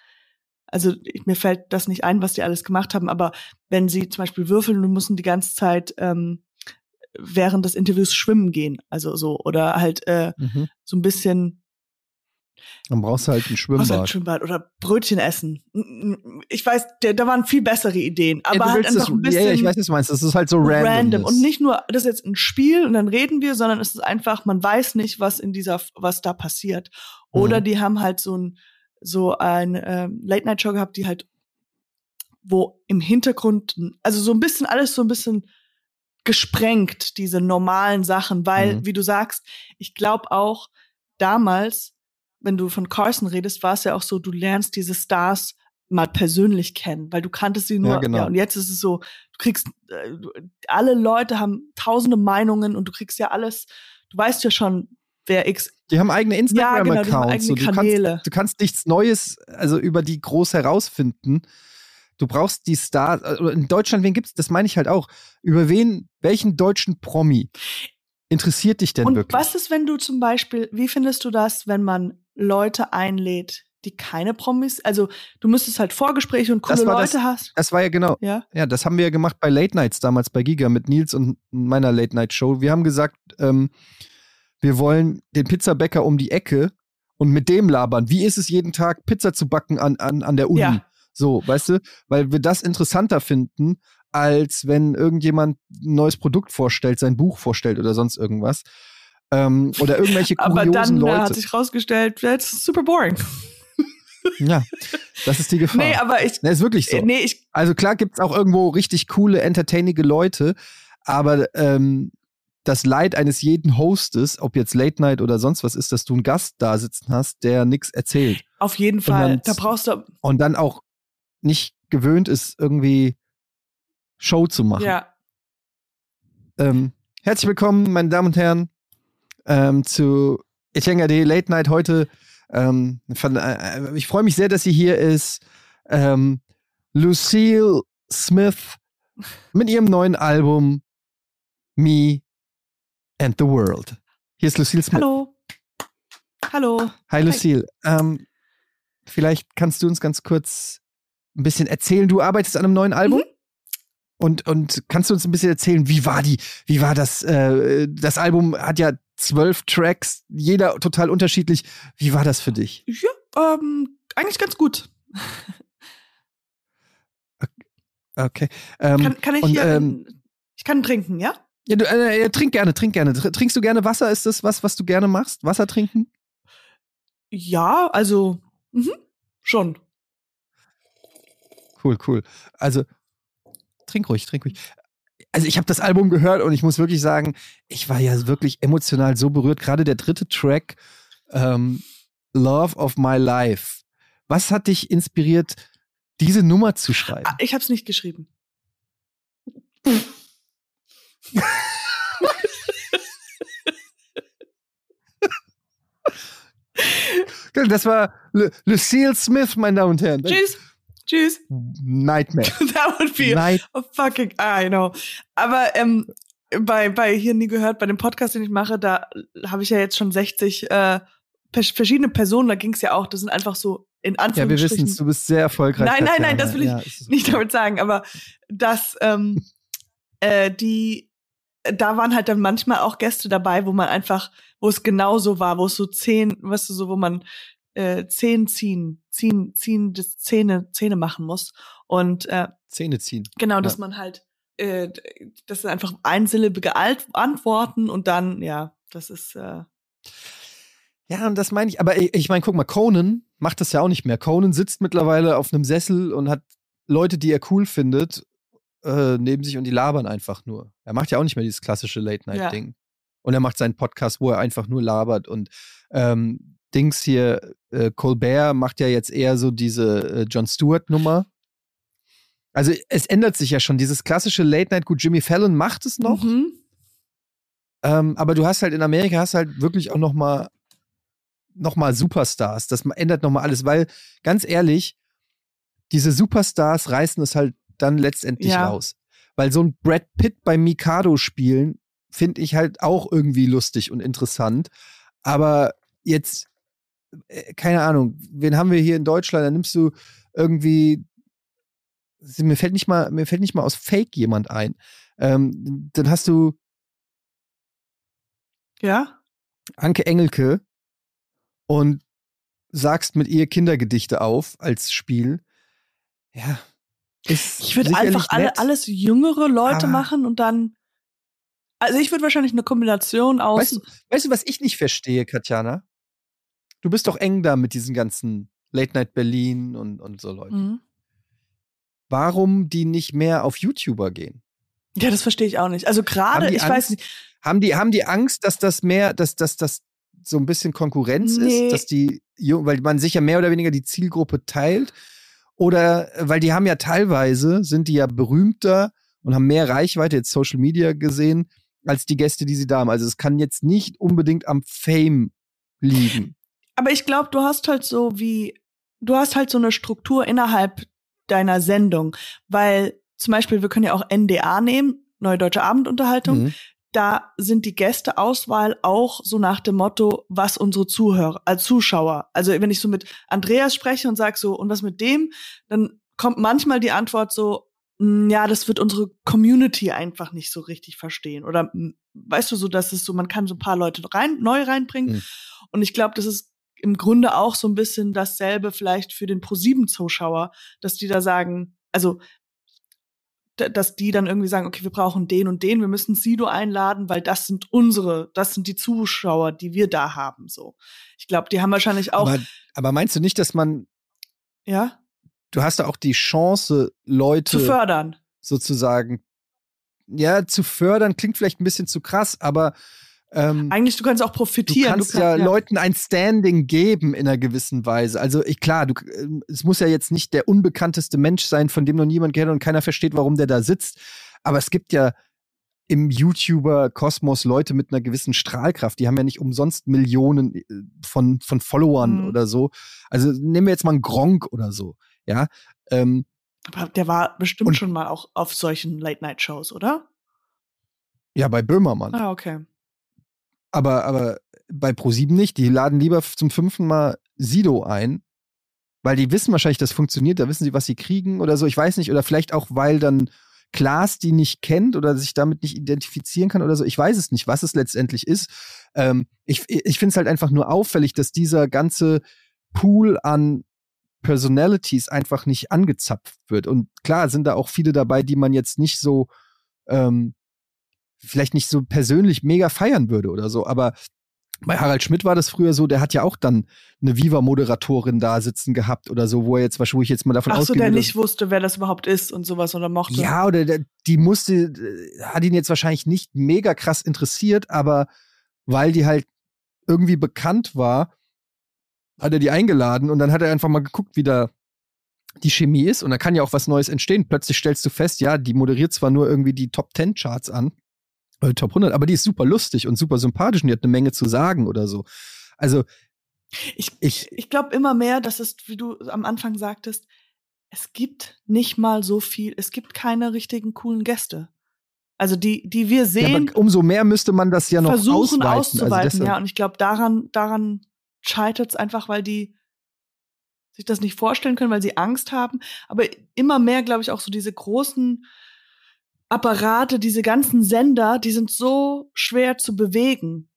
also mir fällt das nicht ein, was die alles gemacht haben, aber wenn sie zum Beispiel würfeln und müssen die ganze Zeit ähm, während des Interviews schwimmen gehen, also so, oder halt äh, mhm. so ein bisschen dann brauchst du halt ein Schwimmbad. Halt ein Schwimmbad oder Brötchen essen. Ich weiß, da waren viel bessere Ideen. Aber ja, halt einfach das, ein bisschen. Ja, ja, ich weiß, was du meinst. Das ist halt so random. Random. Und nicht nur, das ist jetzt ein Spiel und dann reden wir, sondern es ist einfach, man weiß nicht, was in dieser, was da passiert. Oder mhm. die haben halt so ein, so ein ähm, Late-Night-Show gehabt, die halt, wo im Hintergrund, also so ein bisschen alles so ein bisschen gesprengt, diese normalen Sachen, weil, mhm. wie du sagst, ich glaube auch, damals wenn du von Carson redest, war es ja auch so, du lernst diese Stars mal persönlich kennen, weil du kanntest sie nur. Ja, genau. ja und jetzt ist es so, du kriegst, äh, alle Leute haben tausende Meinungen und du kriegst ja alles, du weißt ja schon, wer X. Die haben eigene Instagram-Accounts. Ja, genau, so, du, kannst, du kannst nichts Neues, also über die groß herausfinden. Du brauchst die Stars. Also in Deutschland, wen gibt's? Das meine ich halt auch. Über wen, welchen deutschen Promi interessiert dich denn und wirklich? Was ist, wenn du zum Beispiel, wie findest du das, wenn man Leute einlädt, die keine Promis, also du müsstest halt Vorgespräche und coole Leute das, hast. Das war ja genau. Ja? ja, das haben wir ja gemacht bei Late Nights damals bei Giga mit Nils und meiner Late Night Show. Wir haben gesagt, ähm, wir wollen den Pizzabäcker um die Ecke und mit dem labern. Wie ist es jeden Tag, Pizza zu backen an, an, an der Uni? Ja. So, weißt du? Weil wir das interessanter finden, als wenn irgendjemand ein neues Produkt vorstellt, sein Buch vorstellt oder sonst irgendwas. Ähm, oder irgendwelche kuriosen Aber dann Leute. hat sich rausgestellt, das ist super boring. Ja, das ist die Gefahr. Nee, aber ich. Nee, ist wirklich so. Nee, ich, also klar gibt's auch irgendwo richtig coole, entertainige Leute, aber ähm, das Leid eines jeden Hostes, ob jetzt Late Night oder sonst was ist, dass du einen Gast da sitzen hast, der nichts erzählt. Auf jeden Fall. Dann, da brauchst du. Und dann auch nicht gewöhnt ist, irgendwie Show zu machen. Ja. Ähm, herzlich willkommen, meine Damen und Herren, ähm, zu Etienne Late Night heute. Ähm, von, äh, ich freue mich sehr, dass sie hier ist. Ähm, Lucille Smith mit ihrem neuen Album Me and the World. Hier ist Lucille Smith. Hallo. Hallo. Hi Lucille. Hi. Ähm, vielleicht kannst du uns ganz kurz ein bisschen erzählen. Du arbeitest an einem neuen Album? Mhm. Und, und kannst du uns ein bisschen erzählen, wie war die, wie war das? Äh, das Album hat ja zwölf Tracks, jeder total unterschiedlich. Wie war das für dich? Ja, ähm, eigentlich ganz gut. Okay. Ähm, kann, kann, ich und, hier, ähm, ich kann trinken, ja? Ja, du, äh, trink gerne, trink gerne. Trinkst du gerne Wasser? Ist das was, was du gerne machst? Wasser trinken? Ja, also, mh, schon. Cool, cool. Also, trink ruhig, trink ruhig. Also ich habe das Album gehört und ich muss wirklich sagen, ich war ja wirklich emotional so berührt. Gerade der dritte Track, ähm, Love of My Life. Was hat dich inspiriert, diese Nummer zu schreiben? Ah, ich habe es nicht geschrieben. das war Lucille Smith, meine Damen und Herren. Tschüss. Tschüss. Nightmare. That would be Night a fucking, I know. Aber ähm, bei, bei hier nie gehört, bei dem Podcast, den ich mache, da habe ich ja jetzt schon 60 äh, verschiedene Personen, da ging es ja auch, das sind einfach so in Anführungsstrichen. Ja, wir wissen es, du bist sehr erfolgreich. Nein, nein, nein, das will ich ja, nicht damit sagen, aber dass ähm, äh, die, da waren halt dann manchmal auch Gäste dabei, wo man einfach, wo es genauso war, wo es so zehn, weißt du, so, wo man äh, Zähne ziehen, ziehen, ziehen, das Zähne, Zähne machen muss. Und äh, Zähne ziehen. Genau, dass man halt, äh, das sind einfach einsilbige Alt Antworten und dann, ja, das ist. Äh, ja, und das meine ich, aber ich, ich meine, guck mal, Conan macht das ja auch nicht mehr. Conan sitzt mittlerweile auf einem Sessel und hat Leute, die er cool findet, äh, neben sich und die labern einfach nur. Er macht ja auch nicht mehr dieses klassische Late-Night-Ding. Ja. Und er macht seinen Podcast, wo er einfach nur labert. Und ähm, Dings hier, äh, Colbert macht ja jetzt eher so diese äh, Jon Stewart-Nummer. Also es ändert sich ja schon. Dieses klassische Late Night, gut, Jimmy Fallon macht es noch. Mhm. Ähm, aber du hast halt in Amerika hast halt wirklich auch noch mal, noch mal Superstars. Das ändert noch mal alles, weil ganz ehrlich, diese Superstars reißen es halt dann letztendlich ja. raus. Weil so ein Brad Pitt bei Mikado spielen, finde ich halt auch irgendwie lustig und interessant. Aber jetzt keine Ahnung, wen haben wir hier in Deutschland? Da nimmst du irgendwie, mir fällt nicht mal, mir fällt nicht mal aus Fake jemand ein. Ähm, dann hast du ja Anke Engelke und sagst mit ihr Kindergedichte auf als Spiel. Ja. ich würde einfach alle, alles jüngere Leute machen und dann. Also ich würde wahrscheinlich eine Kombination aus. Weißt du, weißt du, was ich nicht verstehe, Katjana? Du bist doch eng da mit diesen ganzen Late Night Berlin und, und so Leuten. Mhm. Warum die nicht mehr auf YouTuber gehen? Ja, das verstehe ich auch nicht. Also gerade, ich Angst, weiß nicht. Haben die, haben die Angst, dass das mehr, dass, dass das so ein bisschen Konkurrenz nee. ist, dass die, weil man sich ja mehr oder weniger die Zielgruppe teilt? Oder weil die haben ja teilweise, sind die ja berühmter und haben mehr Reichweite, jetzt Social Media gesehen, als die Gäste, die sie da haben. Also es kann jetzt nicht unbedingt am Fame liegen. Aber ich glaube, du hast halt so wie, du hast halt so eine Struktur innerhalb deiner Sendung, weil zum Beispiel, wir können ja auch NDA nehmen, Neue Deutsche Abendunterhaltung. Mhm. Da sind die Gästeauswahl auch so nach dem Motto, was unsere Zuhörer, als Zuschauer. Also wenn ich so mit Andreas spreche und sag so, und was mit dem, dann kommt manchmal die Antwort so, hm, ja, das wird unsere Community einfach nicht so richtig verstehen. Oder hm, weißt du so, dass es so, man kann so ein paar Leute rein, neu reinbringen. Mhm. Und ich glaube, das ist im Grunde auch so ein bisschen dasselbe vielleicht für den Pro-7-Zuschauer, dass die da sagen, also dass die dann irgendwie sagen, okay, wir brauchen den und den, wir müssen Sido einladen, weil das sind unsere, das sind die Zuschauer, die wir da haben. So, ich glaube, die haben wahrscheinlich auch. Aber, aber meinst du nicht, dass man ja? Du hast da auch die Chance, Leute zu fördern, sozusagen. Ja, zu fördern klingt vielleicht ein bisschen zu krass, aber ähm, Eigentlich, du kannst auch profitieren. Du kannst, du kannst ja, ja, Leuten ein Standing geben in einer gewissen Weise. Also ich, klar, du, ähm, es muss ja jetzt nicht der unbekannteste Mensch sein, von dem noch niemand kennt und keiner versteht, warum der da sitzt. Aber es gibt ja im YouTuber-Kosmos Leute mit einer gewissen Strahlkraft. Die haben ja nicht umsonst Millionen äh, von, von Followern mhm. oder so. Also nehmen wir jetzt mal einen Gronk oder so. Ja. Ähm, Aber der war bestimmt schon mal auch auf solchen Late-Night-Shows, oder? Ja, bei Böhmermann. Ah, okay. Aber, aber bei ProSieben nicht. Die laden lieber zum fünften Mal Sido ein, weil die wissen wahrscheinlich, das funktioniert. Da wissen sie, was sie kriegen oder so. Ich weiß nicht. Oder vielleicht auch, weil dann Klaas die nicht kennt oder sich damit nicht identifizieren kann oder so. Ich weiß es nicht, was es letztendlich ist. Ähm, ich ich finde es halt einfach nur auffällig, dass dieser ganze Pool an Personalities einfach nicht angezapft wird. Und klar sind da auch viele dabei, die man jetzt nicht so ähm, vielleicht nicht so persönlich mega feiern würde oder so, aber bei Harald Schmidt war das früher so, der hat ja auch dann eine Viva-Moderatorin da sitzen gehabt oder so, wo er jetzt, wo ich jetzt mal davon Ach ausgehe. so, der nicht wusste, wer das überhaupt ist und sowas oder mochte. Ja, oder der, die musste, hat ihn jetzt wahrscheinlich nicht mega krass interessiert, aber weil die halt irgendwie bekannt war, hat er die eingeladen und dann hat er einfach mal geguckt, wie da die Chemie ist und da kann ja auch was Neues entstehen. Plötzlich stellst du fest, ja, die moderiert zwar nur irgendwie die Top 10 Charts an, äh, Top 100, aber die ist super lustig und super sympathisch und die hat eine Menge zu sagen oder so. Also ich, ich, ich glaube immer mehr, dass es, wie du am Anfang sagtest, es gibt nicht mal so viel, es gibt keine richtigen coolen Gäste. Also die, die wir sehen. Ja, umso mehr müsste man das ja noch versuchen ausweiten. Also auszuweiten, also ja. Und ich glaube, daran, daran scheitert es einfach, weil die sich das nicht vorstellen können, weil sie Angst haben. Aber immer mehr, glaube ich, auch so diese großen Apparate, diese ganzen Sender, die sind so schwer zu bewegen.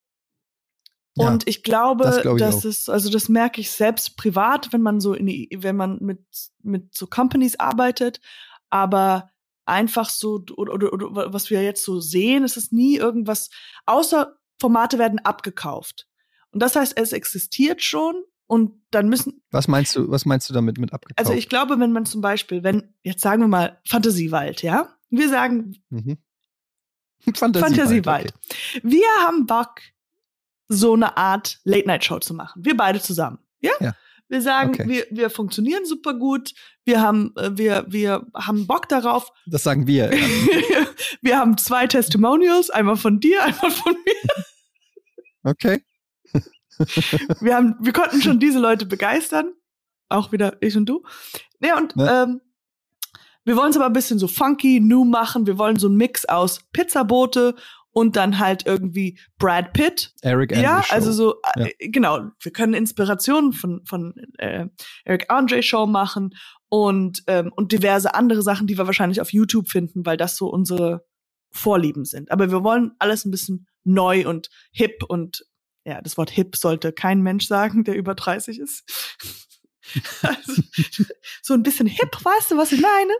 Ja, und ich glaube, das glaub ich dass auch. es, also das merke ich selbst privat, wenn man so in die, wenn man mit, mit so Companies arbeitet, aber einfach so, oder, oder, oder was wir jetzt so sehen, ist es nie irgendwas, außer Formate werden abgekauft. Und das heißt, es existiert schon und dann müssen. Was meinst du, was meinst du damit mit abgekauft? Also ich glaube, wenn man zum Beispiel, wenn, jetzt sagen wir mal Fantasiewald, ja? Wir sagen mhm. Fantasiewald. Fantasiewald. Okay. Wir haben Bock, so eine Art Late-Night-Show zu machen. Wir beide zusammen. Ja? ja. Wir sagen, okay. wir, wir funktionieren super gut. Wir haben, äh, wir, wir haben Bock darauf. Das sagen wir. Ja. wir haben zwei Testimonials, einmal von dir, einmal von mir. Okay. wir haben, wir konnten schon diese Leute begeistern. Auch wieder ich und du. Ja, und ja. Ähm, wir wollen es aber ein bisschen so funky, new machen. Wir wollen so einen Mix aus Pizzabote und dann halt irgendwie Brad Pitt. Eric Andre Ja, Show. also so, äh, ja. genau. Wir können Inspirationen von, von äh, Eric Andre Show machen und, ähm, und diverse andere Sachen, die wir wahrscheinlich auf YouTube finden, weil das so unsere Vorlieben sind. Aber wir wollen alles ein bisschen neu und hip und ja, das Wort hip sollte kein Mensch sagen, der über 30 ist. Also, so ein bisschen hip, weißt du, was ich meine?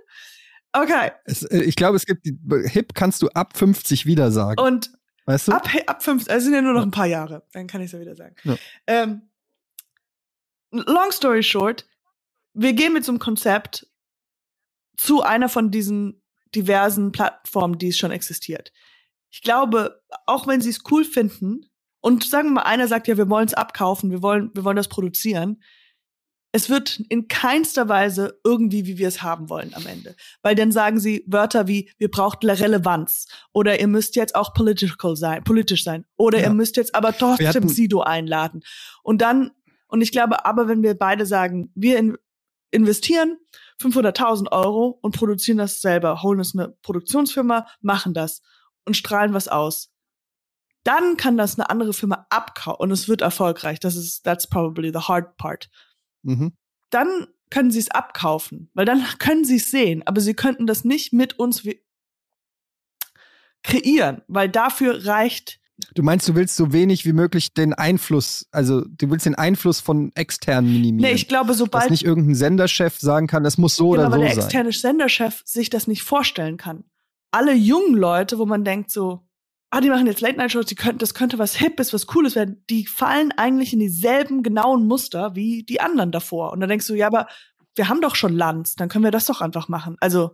Okay. Es, äh, ich glaube, es gibt hip kannst du ab 50 wieder sagen. Und weißt du? ab, ab 50, also sind ja nur noch ein paar Jahre, dann kann ich es ja wieder sagen. Ja. Ähm, long story short, wir gehen mit so einem Konzept zu einer von diesen diversen Plattformen, die es schon existiert. Ich glaube, auch wenn sie es cool finden, und sagen wir mal, einer sagt, ja, wir wollen es abkaufen, wir wollen, wir wollen das produzieren, es wird in keinster Weise irgendwie, wie wir es haben wollen am Ende. Weil dann sagen sie Wörter wie, wir brauchen Relevanz oder ihr müsst jetzt auch political sein, politisch sein oder ja. ihr müsst jetzt aber trotzdem Sido einladen. Und dann, und ich glaube aber, wenn wir beide sagen, wir in, investieren 500.000 Euro und produzieren das selber, holen uns eine Produktionsfirma, machen das und strahlen was aus. Dann kann das eine andere Firma abkaufen und es wird erfolgreich. Das ist, that's probably the hard part. Mhm. Dann können sie es abkaufen, weil dann können sie es sehen, aber sie könnten das nicht mit uns kreieren, weil dafür reicht Du meinst, du willst so wenig wie möglich den Einfluss, also du willst den Einfluss von externen minimieren. Nee, ich glaube, sobald. Dass nicht irgendein Senderchef sagen kann, das muss so genau, oder so sein. Aber der externe Senderchef sich das nicht vorstellen kann. Alle jungen Leute, wo man denkt so, ah, die machen jetzt Late-Night-Shows, die könnten, das könnte was Hippes, was Cooles werden, die fallen eigentlich in dieselben genauen Muster wie die anderen davor. Und dann denkst du, ja, aber wir haben doch schon Lanz, dann können wir das doch einfach machen. Also,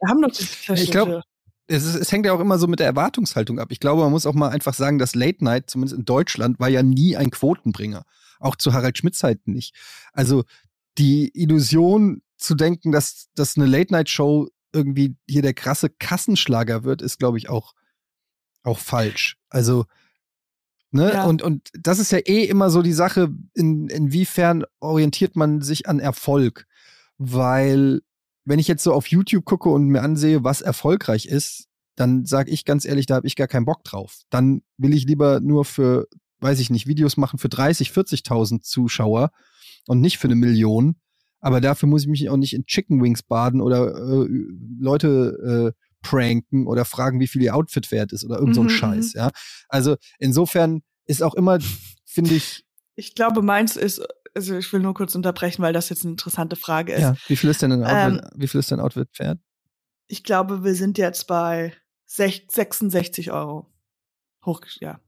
wir haben doch die Ich glaube, es, ist, es hängt ja auch immer so mit der Erwartungshaltung ab. Ich glaube, man muss auch mal einfach sagen, dass Late Night, zumindest in Deutschland, war ja nie ein Quotenbringer. Auch zu Harald Schmidts Zeiten nicht. Also die Illusion zu denken, dass, dass eine Late Night Show irgendwie hier der krasse Kassenschlager wird, ist, glaube ich, auch, auch falsch. Also, ne, ja. und, und das ist ja eh immer so die Sache, in, inwiefern orientiert man sich an Erfolg. Weil wenn ich jetzt so auf YouTube gucke und mir ansehe, was erfolgreich ist, dann sage ich ganz ehrlich, da habe ich gar keinen Bock drauf. Dann will ich lieber nur für, weiß ich nicht, Videos machen für 30, 40.000 Zuschauer und nicht für eine Million. Aber dafür muss ich mich auch nicht in Chicken Wings baden oder äh, Leute äh, pranken oder fragen, wie viel ihr Outfit wert ist oder irgend so ein mhm, Scheiß. Mhm. Ja, also insofern ist auch immer, finde ich. Ich glaube, meins ist also ich will nur kurz unterbrechen, weil das jetzt eine interessante Frage ist. Ja, wie viel ist denn ein Outfit, ähm, wie viel ist dein Outfit wert? Ich glaube, wir sind jetzt bei 66 Euro. Hoch, ja.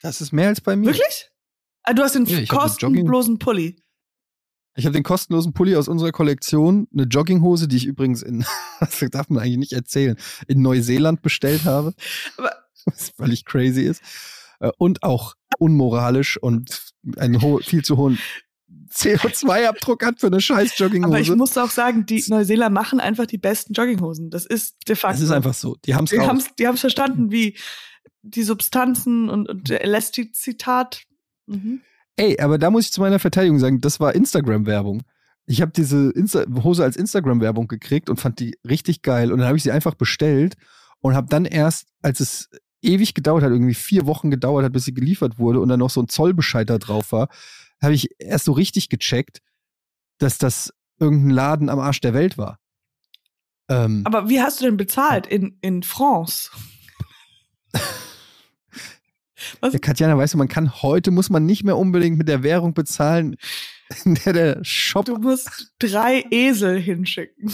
Das ist mehr als bei mir. Wirklich? Ah, du hast den ja, kostenlosen Pulli. Ich habe den kostenlosen Pulli aus unserer Kollektion, eine Jogginghose, die ich übrigens in, das darf man eigentlich nicht erzählen, in Neuseeland bestellt habe. Aber was völlig crazy ist. Äh, und auch unmoralisch und einen viel zu hohen CO2-Abdruck hat für eine scheiß Jogginghose. Aber ich muss auch sagen, die Neuseeländer machen einfach die besten Jogginghosen. Das ist de facto. Das ist einfach so. Die haben es die haben's, die haben's verstanden, wie die Substanzen und, und der Elastizität. Mhm. Ey, aber da muss ich zu meiner Verteidigung sagen, das war Instagram-Werbung. Ich habe diese Insta Hose als Instagram-Werbung gekriegt und fand die richtig geil. Und dann habe ich sie einfach bestellt und habe dann erst, als es ewig gedauert hat, irgendwie vier Wochen gedauert hat, bis sie geliefert wurde und dann noch so ein Zollbescheid da drauf war, habe ich erst so richtig gecheckt, dass das irgendein Laden am Arsch der Welt war. Ähm, Aber wie hast du denn bezahlt in, in France? Was? Ja, Katjana, weißt du, man kann heute muss man nicht mehr unbedingt mit der Währung bezahlen, in der der Shop. Du musst drei Esel hinschicken.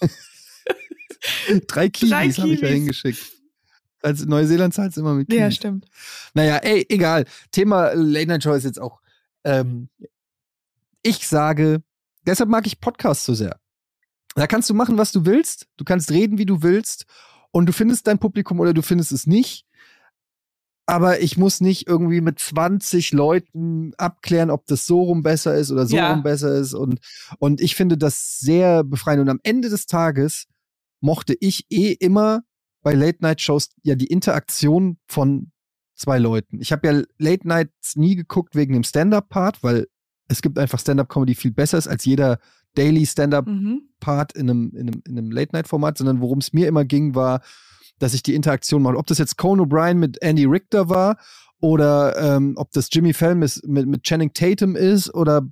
drei Kiwis, habe ich da hingeschickt. Als Neuseeland zahlt es immer mit Kiwis. Ja, stimmt. Naja, ey, egal. Thema Late Night Show ist jetzt auch. Ähm, ich sage, deshalb mag ich Podcasts so sehr. Da kannst du machen, was du willst. Du kannst reden, wie du willst. Und du findest dein Publikum oder du findest es nicht. Aber ich muss nicht irgendwie mit 20 Leuten abklären, ob das so rum besser ist oder so ja. rum besser ist. Und, und ich finde das sehr befreiend. Und am Ende des Tages mochte ich eh immer bei Late-Night-Shows ja die Interaktion von zwei Leuten. Ich habe ja Late-Nights nie geguckt wegen dem Stand-Up-Part, weil es gibt einfach Stand-Up-Comedy viel besser ist als jeder Daily Stand-Up-Part mhm. in einem, in einem, in einem Late-Night-Format, sondern worum es mir immer ging, war, dass ich die Interaktion mache. Ob das jetzt Conan O'Brien mit Andy Richter war oder ähm, ob das Jimmy Fallon mit, mit, Channing Tatum ist oder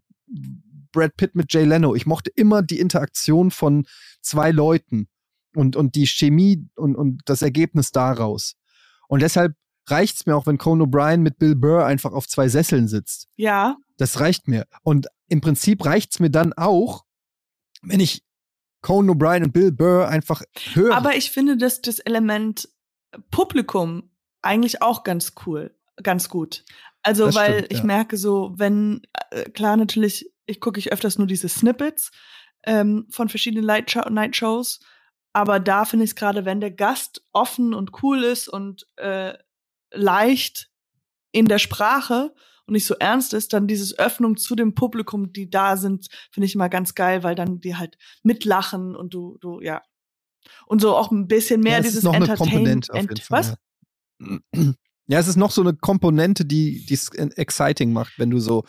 Brad Pitt mit Jay Leno. Ich mochte immer die Interaktion von zwei Leuten und, und die Chemie und, und das Ergebnis daraus. Und deshalb reicht es mir auch, wenn Conan O'Brien mit Bill Burr einfach auf zwei Sesseln sitzt. Ja. Das reicht mir. Und im Prinzip reicht es mir dann auch, wenn ich Conan O'Brien und Bill Burr einfach höre. Aber ich finde, dass das Element Publikum eigentlich auch ganz cool, ganz gut. Also, das weil stimmt, ich ja. merke so, wenn, äh, klar, natürlich, ich gucke ich öfters nur diese Snippets ähm, von verschiedenen Night-Shows. Aber da finde ich es gerade, wenn der Gast offen und cool ist und äh, leicht in der Sprache und nicht so ernst ist, dann dieses Öffnung zu dem Publikum, die da sind, finde ich immer ganz geil, weil dann die halt mitlachen und du, du, ja. Und so auch ein bisschen mehr ja, dieses noch Entertainment. Eine Komponente was? Ja, es ist noch so eine Komponente, die es exciting macht, wenn du so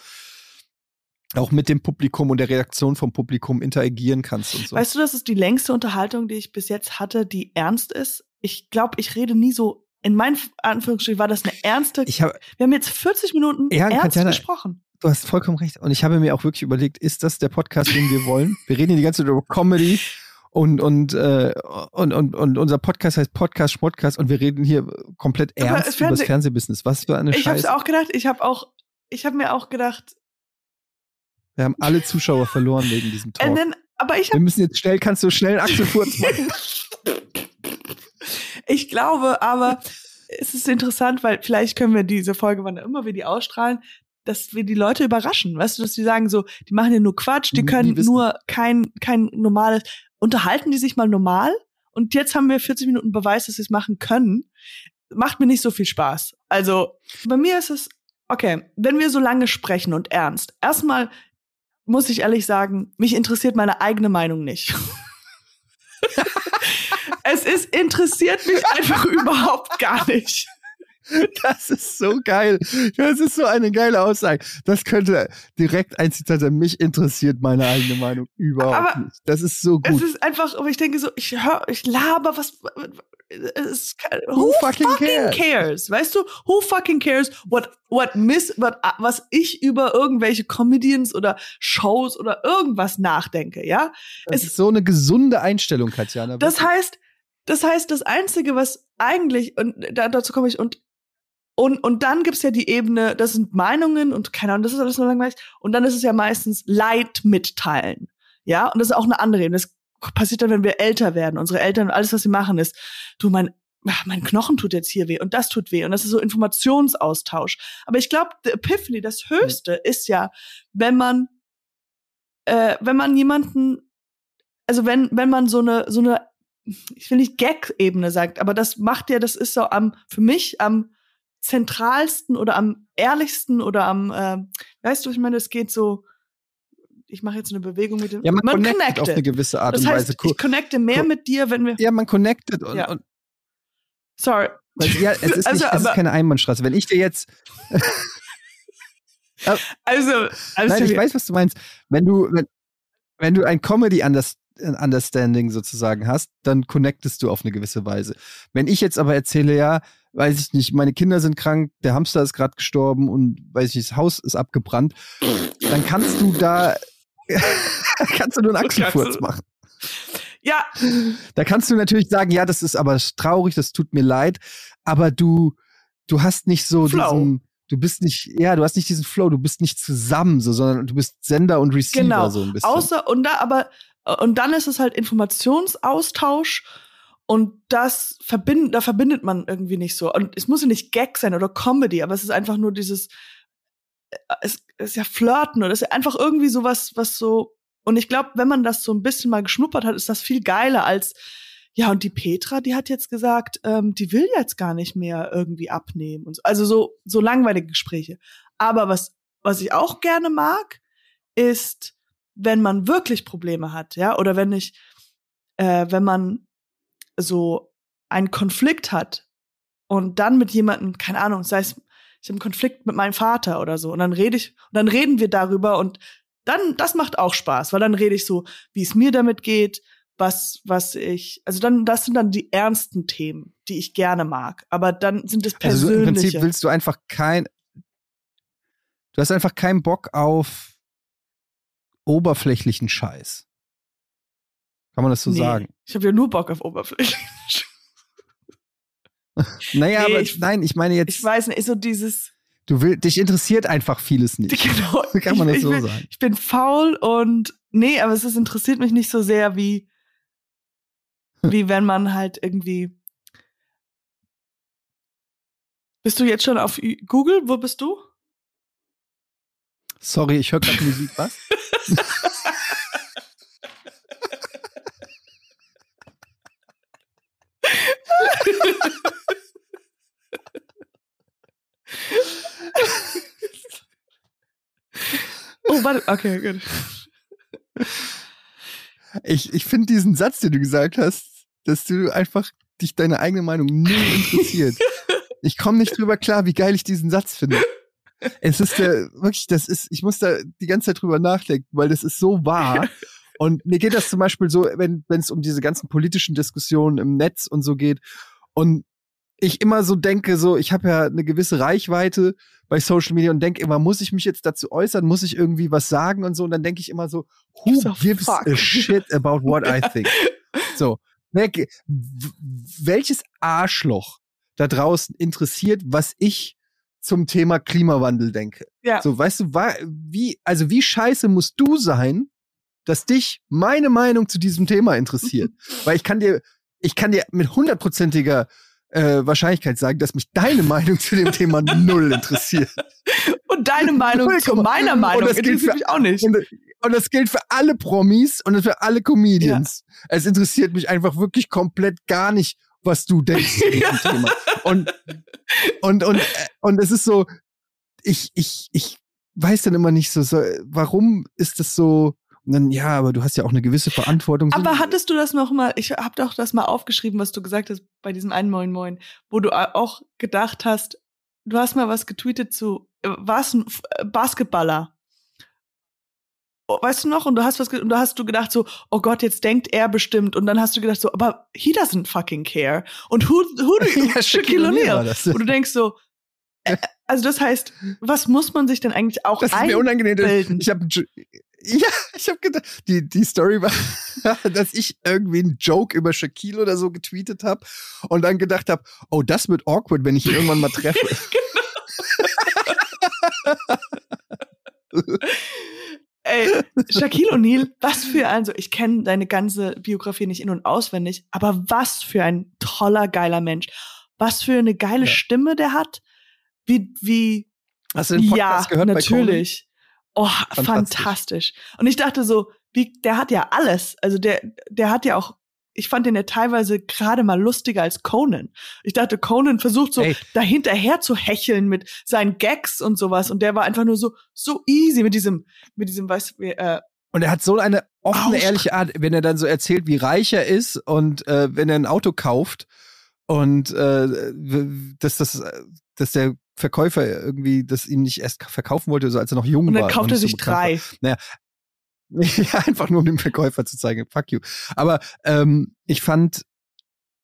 auch mit dem Publikum und der Reaktion vom Publikum interagieren kannst und so. Weißt du, das ist die längste Unterhaltung, die ich bis jetzt hatte, die ernst ist. Ich glaube, ich rede nie so. In meinen Anführungsstrichen war das eine ernste. Ich hab, wir haben jetzt 40 Minuten ja, ernst Katjana, gesprochen. du hast vollkommen recht. Und ich habe mir auch wirklich überlegt, ist das der Podcast, den wir wollen? Wir reden hier die ganze Zeit über Comedy und, und, äh, und, und, und unser Podcast heißt Podcast Schmodcast und wir reden hier komplett ernst über das Fernsehbusiness. Was für eine ich Scheiße. Ich habe auch gedacht, ich habe auch, ich habe mir auch gedacht. Wir haben alle Zuschauer verloren wegen diesem Talk. Then, aber ich wir müssen jetzt schnell, kannst du schnell einen Achselfurz machen? ich glaube, aber es ist interessant, weil vielleicht können wir diese Folge, wann immer wir die ausstrahlen, dass wir die Leute überraschen. Weißt du, dass die sagen so, die machen ja nur Quatsch, die können die nur kein, kein normales, unterhalten die sich mal normal? Und jetzt haben wir 40 Minuten Beweis, dass sie es machen können. Macht mir nicht so viel Spaß. Also, bei mir ist es, okay, wenn wir so lange sprechen und ernst, erstmal muss ich ehrlich sagen, mich interessiert meine eigene Meinung nicht. es ist, interessiert mich einfach überhaupt gar nicht. Das ist so geil. Das ist so eine geile Aussage. Das könnte direkt ein Zitat sein. Mich interessiert meine eigene Meinung überhaupt aber nicht. Das ist so gut. Es ist einfach, aber ich denke so, ich höre, ich laber, was, es, who, who fucking, fucking cares? cares? Weißt du, who fucking cares what, what miss, what, was ich über irgendwelche Comedians oder Shows oder irgendwas nachdenke, ja? Das es ist so eine gesunde Einstellung, Katjana. Das heißt, das heißt, das Einzige, was eigentlich, und da, dazu komme ich, und und, und dann gibt's ja die Ebene, das sind Meinungen und keine Ahnung, das ist alles nur langweilig. Und dann ist es ja meistens Leid mitteilen. Ja, und das ist auch eine andere Ebene. Das passiert dann, wenn wir älter werden. Unsere Eltern, alles, was sie machen, ist, du, mein, mein Knochen tut jetzt hier weh und das tut weh. Und das ist so Informationsaustausch. Aber ich glaube, the Epiphany, das Höchste, ist ja, wenn man, äh, wenn man jemanden, also wenn, wenn man so eine, so eine, ich will nicht Gag-Ebene sagt, aber das macht ja, das ist so am, für mich am zentralsten oder am ehrlichsten oder am, äh, weißt du, ich meine, es geht so, ich mache jetzt eine Bewegung mit dem. Ja, man, man connectet, connectet auf eine gewisse Art das und heißt, Weise. Ich connecte mehr mit dir, wenn wir. Ja, man connectet und, ja. und Sorry. ja, es ist, also, nicht, es ist keine Einbahnstraße. Wenn ich dir jetzt. also, also Nein, ich weiß, was du meinst. Wenn du, wenn, wenn du ein Comedy Understanding sozusagen hast, dann connectest du auf eine gewisse Weise. Wenn ich jetzt aber erzähle, ja, weiß ich nicht, meine Kinder sind krank, der Hamster ist gerade gestorben und weiß ich nicht, das Haus ist abgebrannt, dann kannst du da kannst du nur einen Achselfurz machen. Ja. Da kannst du natürlich sagen, ja, das ist aber traurig, das tut mir leid, aber du du hast nicht so Flow. diesen du bist nicht, ja, du hast nicht diesen Flow, du bist nicht zusammen, so, sondern du bist Sender und Receiver genau. so ein bisschen. Außer, und da, aber, und dann ist es halt Informationsaustausch und das verbindet, da verbindet man irgendwie nicht so. Und es muss ja nicht Gag sein oder Comedy, aber es ist einfach nur dieses, äh, es, ist ja Flirten oder es ist einfach irgendwie sowas, was so, und ich glaube, wenn man das so ein bisschen mal geschnuppert hat, ist das viel geiler als, ja, und die Petra, die hat jetzt gesagt, ähm, die will jetzt gar nicht mehr irgendwie abnehmen und so. Also so, so langweilige Gespräche. Aber was, was ich auch gerne mag, ist, wenn man wirklich Probleme hat, ja, oder wenn ich, äh, wenn man so einen Konflikt hat und dann mit jemandem, keine Ahnung, sei es, ich habe einen Konflikt mit meinem Vater oder so, und dann rede ich, und dann reden wir darüber und dann, das macht auch Spaß, weil dann rede ich so, wie es mir damit geht, was, was ich, also dann, das sind dann die ernsten Themen, die ich gerne mag. Aber dann sind es persönliche. Also im Prinzip willst du einfach kein, du hast einfach keinen Bock auf oberflächlichen Scheiß. Kann man das so nee, sagen? Ich habe ja nur Bock auf Oberfläche. naja, nee, aber ich, nein, ich meine jetzt. Ich weiß nicht, so dieses. Du willst, dich interessiert einfach vieles nicht. Genau. Kann man ich, das so bin, sagen? Ich bin faul und nee, aber es ist, interessiert mich nicht so sehr wie wie wenn man halt irgendwie. Bist du jetzt schon auf Google? Wo bist du? Sorry, ich höre gerade Musik, was? oh, warte, okay, gut. Ich, ich finde diesen Satz, den du gesagt hast, dass du einfach dich deine eigene Meinung null interessiert. ich komme nicht drüber klar, wie geil ich diesen Satz finde. Es ist der, wirklich, das ist, ich muss da die ganze Zeit drüber nachdenken, weil das ist so wahr. Und mir geht das zum Beispiel so, wenn es um diese ganzen politischen Diskussionen im Netz und so geht. Und ich immer so denke, so, ich habe ja eine gewisse Reichweite bei Social Media und denke immer, muss ich mich jetzt dazu äußern, muss ich irgendwie was sagen und so. Und dann denke ich immer so, who so, gives fuck. a shit about what I think? so, welches Arschloch da draußen interessiert, was ich zum Thema Klimawandel denke? Ja. So, weißt du, wie, also wie scheiße musst du sein, dass dich meine Meinung zu diesem Thema interessiert? Weil ich kann dir, ich kann dir mit hundertprozentiger äh, Wahrscheinlichkeit sagen, dass mich deine Meinung zu dem Thema null interessiert. Und deine Meinung zu meiner Meinung und das gilt für, mich auch nicht. Und, und, das gilt für alle Promis und für alle Comedians. Ja. Es interessiert mich einfach wirklich komplett gar nicht, was du denkst zu diesem Thema. Und, und, und, und es ist so, ich, ich, ich weiß dann immer nicht so, so warum ist das so, ja, aber du hast ja auch eine gewisse Verantwortung. Aber hattest du das noch mal, ich habe doch das mal aufgeschrieben, was du gesagt hast bei diesem einen Moin Moin, wo du auch gedacht hast, du hast mal was getweetet zu, äh, war es ein äh, Basketballer? Oh, weißt du noch? Und du hast was, und da hast du gedacht so, oh Gott, jetzt denkt er bestimmt. Und dann hast du gedacht so, aber he doesn't fucking care. Und who, who do you, ja, Shaquille O'Neal. Und du denkst so, äh, also das heißt, was muss man sich denn eigentlich auch Das ist mir unangenehm. Ich habe ja, ich habe gedacht, die, die Story war, dass ich irgendwie einen Joke über Shaquille oder so getweetet habe und dann gedacht habe, oh, das wird awkward, wenn ich ihn irgendwann mal treffe. genau. Ey, Shaquille O'Neal, was für ein, so ich kenne deine ganze Biografie nicht in- und auswendig, aber was für ein toller, geiler Mensch. Was für eine geile ja. Stimme der hat. Wie, wie. Hast du den Podcast ja, gehört? Natürlich. Oh, fantastisch. fantastisch. Und ich dachte so, wie, der hat ja alles. Also der, der hat ja auch, ich fand den ja teilweise gerade mal lustiger als Conan. Ich dachte, Conan versucht so Ey. dahinterher zu hecheln mit seinen Gags und sowas. Und der war einfach nur so, so easy mit diesem, mit diesem, weißt du, äh, und er hat so eine offene, ehrliche Art, wenn er dann so erzählt, wie reich er ist und äh, wenn er ein Auto kauft und äh, dass das, dass der Verkäufer irgendwie das ihm nicht erst verkaufen wollte, so als er noch jung war. Und dann war kauft er sich drei. Naja, ja, einfach nur um dem Verkäufer zu zeigen, fuck you. Aber ähm, ich fand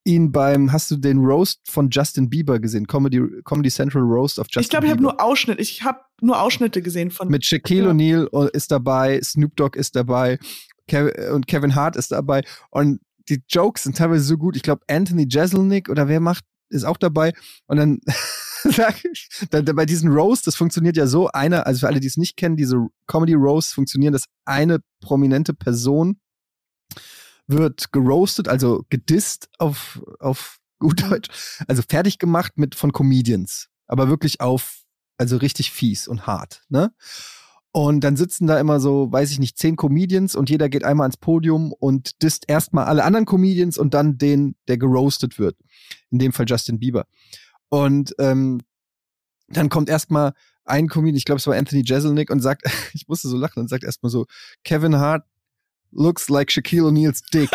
ihn beim, hast du den Roast von Justin Bieber gesehen? Comedy, Comedy Central Roast of Justin ich glaub, Bieber. Ich glaube, ich habe nur Ausschnitte. Ich habe nur Ausschnitte gesehen von. Mit Shaquille ja. O'Neal ist dabei, Snoop Dogg ist dabei Kev und Kevin Hart ist dabei. Und die Jokes sind teilweise so gut. Ich glaube, Anthony Jeselnik oder wer macht, ist auch dabei. Und dann bei diesen Roast, das funktioniert ja so, eine, also für alle, die es nicht kennen, diese Comedy Roasts funktionieren, dass eine prominente Person wird geroastet, also gedisst auf, auf gut mhm. Deutsch, also fertig gemacht mit von Comedians, aber wirklich auf, also richtig fies und hart, ne? Und dann sitzen da immer so, weiß ich nicht, zehn Comedians und jeder geht einmal ans Podium und disst erstmal alle anderen Comedians und dann den, der geroastet wird. In dem Fall Justin Bieber. Und ähm, dann kommt erstmal ein Comedian, ich glaube, es war Anthony Jeselnik, und sagt, ich musste so lachen und sagt erstmal so, Kevin Hart looks like Shaquille O'Neal's dick.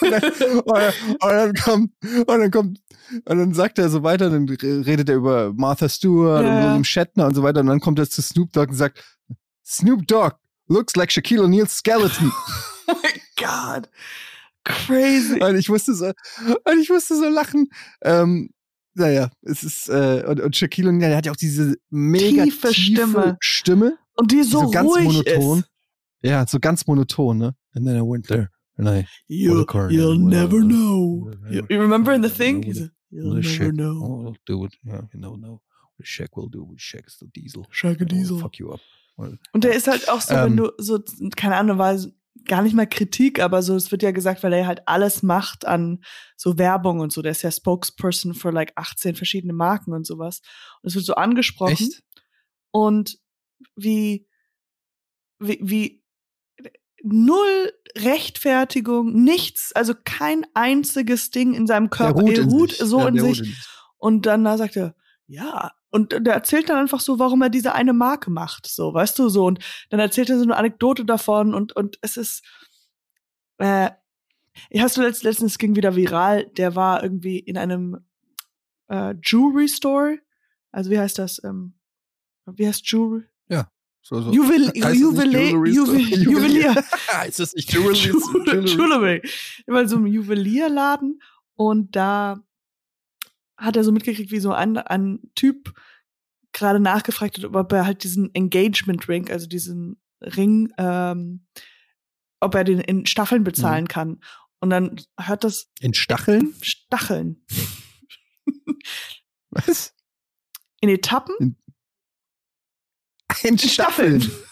und, dann, und, dann, kommt, und dann kommt, und dann sagt er so weiter, dann redet er über Martha Stewart ja. und William Shatner und so weiter, und dann kommt er zu Snoop Dogg und sagt, Snoop Dogg looks like Shaquille O'Neal's skeleton. oh my God. Crazy. Und ich musste so, und ich musste so lachen. Ähm, naja, es ist, äh, und, und Shaquille O'Neal, der hat ja auch diese mega tiefe, tiefe Stimme. Stimme. Und die so, so ganz ruhig monoton. Ist. Ja, so ganz monoton, ne? And then I went there. And I you'll, you'll never know. You, you remember in the thing? He's you'll never Shaq, know. Oh, I'll do it. Yeah, you know, no. What Shaq will do with Shaq's the Diesel. Shaq a Diesel. Fuck you up. Und der ist halt auch so, ähm, wenn du so, keine Ahnung, war gar nicht mal Kritik, aber so, es wird ja gesagt, weil er halt alles macht an so Werbung und so. Der ist ja Spokesperson für like 18 verschiedene Marken und sowas. Und es wird so angesprochen. Echt? Und wie, wie, wie, null Rechtfertigung, nichts, also kein einziges Ding in seinem Körper. Er ruht, so ja, in sich. Und dann da sagt er, ja, und der erzählt dann einfach so, warum er diese eine Marke macht, so, weißt du, so. Und dann erzählt er so eine Anekdote davon und, und es ist, äh, hast du letzt, letztens ging wieder viral, der war irgendwie in einem äh, Jewelry Store. Also wie heißt das? Ähm, wie heißt Jewelry? Ja. So, so. Juwel Juwelier. Juwelier. heißt das nicht Jewelry? Jewelry. Immer so ein Juwelierladen und da hat er so mitgekriegt, wie so ein, ein Typ gerade nachgefragt hat, ob er halt diesen Engagement Ring, also diesen Ring, ähm, ob er den in Staffeln bezahlen mhm. kann. Und dann hört das. In Stacheln? Stacheln. Was? In Etappen? In, in Staffeln.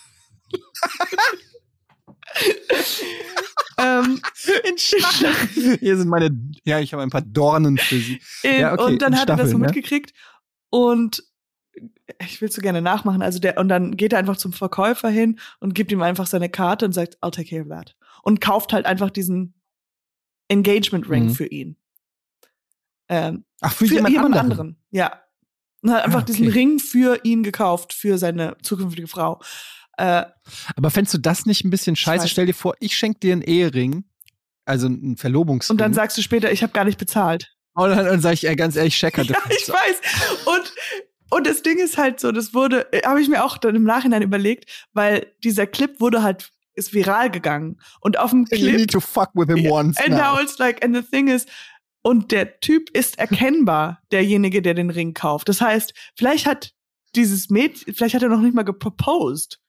ähm, in Stacheln. Hier sind meine, ja, ich habe ein paar Dornen für Sie. In, ja, okay, und dann hat Staffeln, er das so mitgekriegt und ich will so gerne nachmachen. Also der, und dann geht er einfach zum Verkäufer hin und gibt ihm einfach seine Karte und sagt, I'll take care of that. Und kauft halt einfach diesen Engagement Ring mhm. für ihn. Ähm, Ach, für, für jemand, jemand anderen. anderen. Ja. Und hat einfach ah, okay. diesen Ring für ihn gekauft, für seine zukünftige Frau. Äh, Aber fändest du das nicht ein bisschen scheiße? Stell dir vor, ich schenke dir einen Ehering, also einen Verlobungsring. Und dann sagst du später, ich habe gar nicht bezahlt. Und dann, dann sage ich, ganz ehrlich, Checker. Ja, ich weiß. Und und das Ding ist halt so, das wurde, äh, habe ich mir auch dann im Nachhinein überlegt, weil dieser Clip wurde halt ist viral gegangen und auf dem Clip. You need to fuck with him once. And now. now it's like, and the thing is, und der Typ ist erkennbar, derjenige, der den Ring kauft. Das heißt, vielleicht hat dieses Mädchen, vielleicht hat er noch nicht mal geproposed.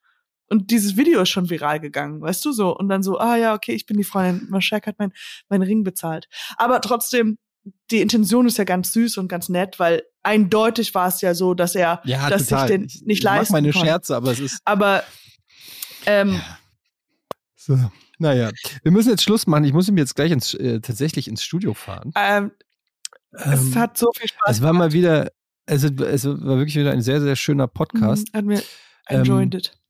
Und dieses Video ist schon viral gegangen, weißt du so? Und dann so, ah ja, okay, ich bin die Freundin, Maschek hat mein, mein Ring bezahlt. Aber trotzdem, die Intention ist ja ganz süß und ganz nett, weil eindeutig war es ja so, dass er, ja, dass total. sich den nicht ich leisten Ich meine Scherze, aber es ist. Aber ähm, ja. so, naja, wir müssen jetzt Schluss machen. Ich muss ihm jetzt gleich ins, äh, tatsächlich ins Studio fahren. Ähm, ähm, es hat so viel Spaß. Es war mal wieder, also es war wirklich wieder ein sehr sehr schöner Podcast. Mhm, hat mir enjoyed ähm, it.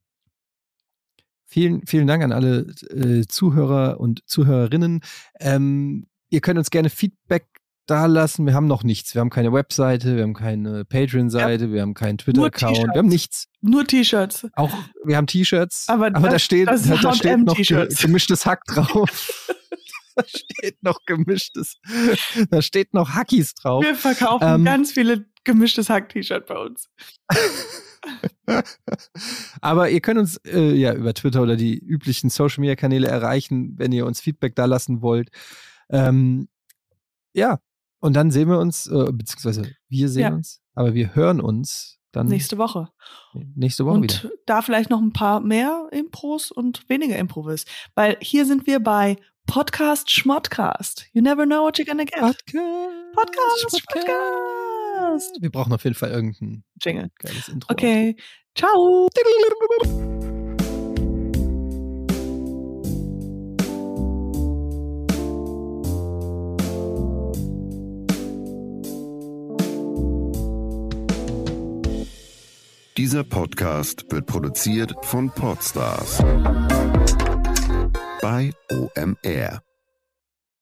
Vielen, vielen Dank an alle äh, Zuhörer und Zuhörerinnen. Ähm, ihr könnt uns gerne Feedback da lassen. Wir haben noch nichts. Wir haben keine Webseite, wir haben keine Patreon-Seite, ja. wir haben keinen Twitter-Account, wir haben nichts. Nur T-Shirts. Auch, wir haben T-Shirts. Aber, aber das, da steht, da, da steht noch gemischtes Hack drauf. da steht noch gemischtes, da steht noch Hackies drauf. Wir verkaufen ähm, ganz viele gemischtes Hack-T-Shirt bei uns. Aber ihr könnt uns äh, ja über Twitter oder die üblichen Social Media Kanäle erreichen, wenn ihr uns Feedback da lassen wollt. Ähm, ja, und dann sehen wir uns, äh, beziehungsweise wir sehen ja. uns, aber wir hören uns dann nächste Woche. Nächste Woche und wieder. da vielleicht noch ein paar mehr Impros und weniger Improvis. Weil hier sind wir bei Podcast Schmottcast. You never know what you're gonna get. Podcast. Podcast. Schmottcast. Wir brauchen auf jeden Fall irgendein Jingle. Geiles Intro. Okay. Ciao. Dieser Podcast wird produziert von Podstars bei OMR.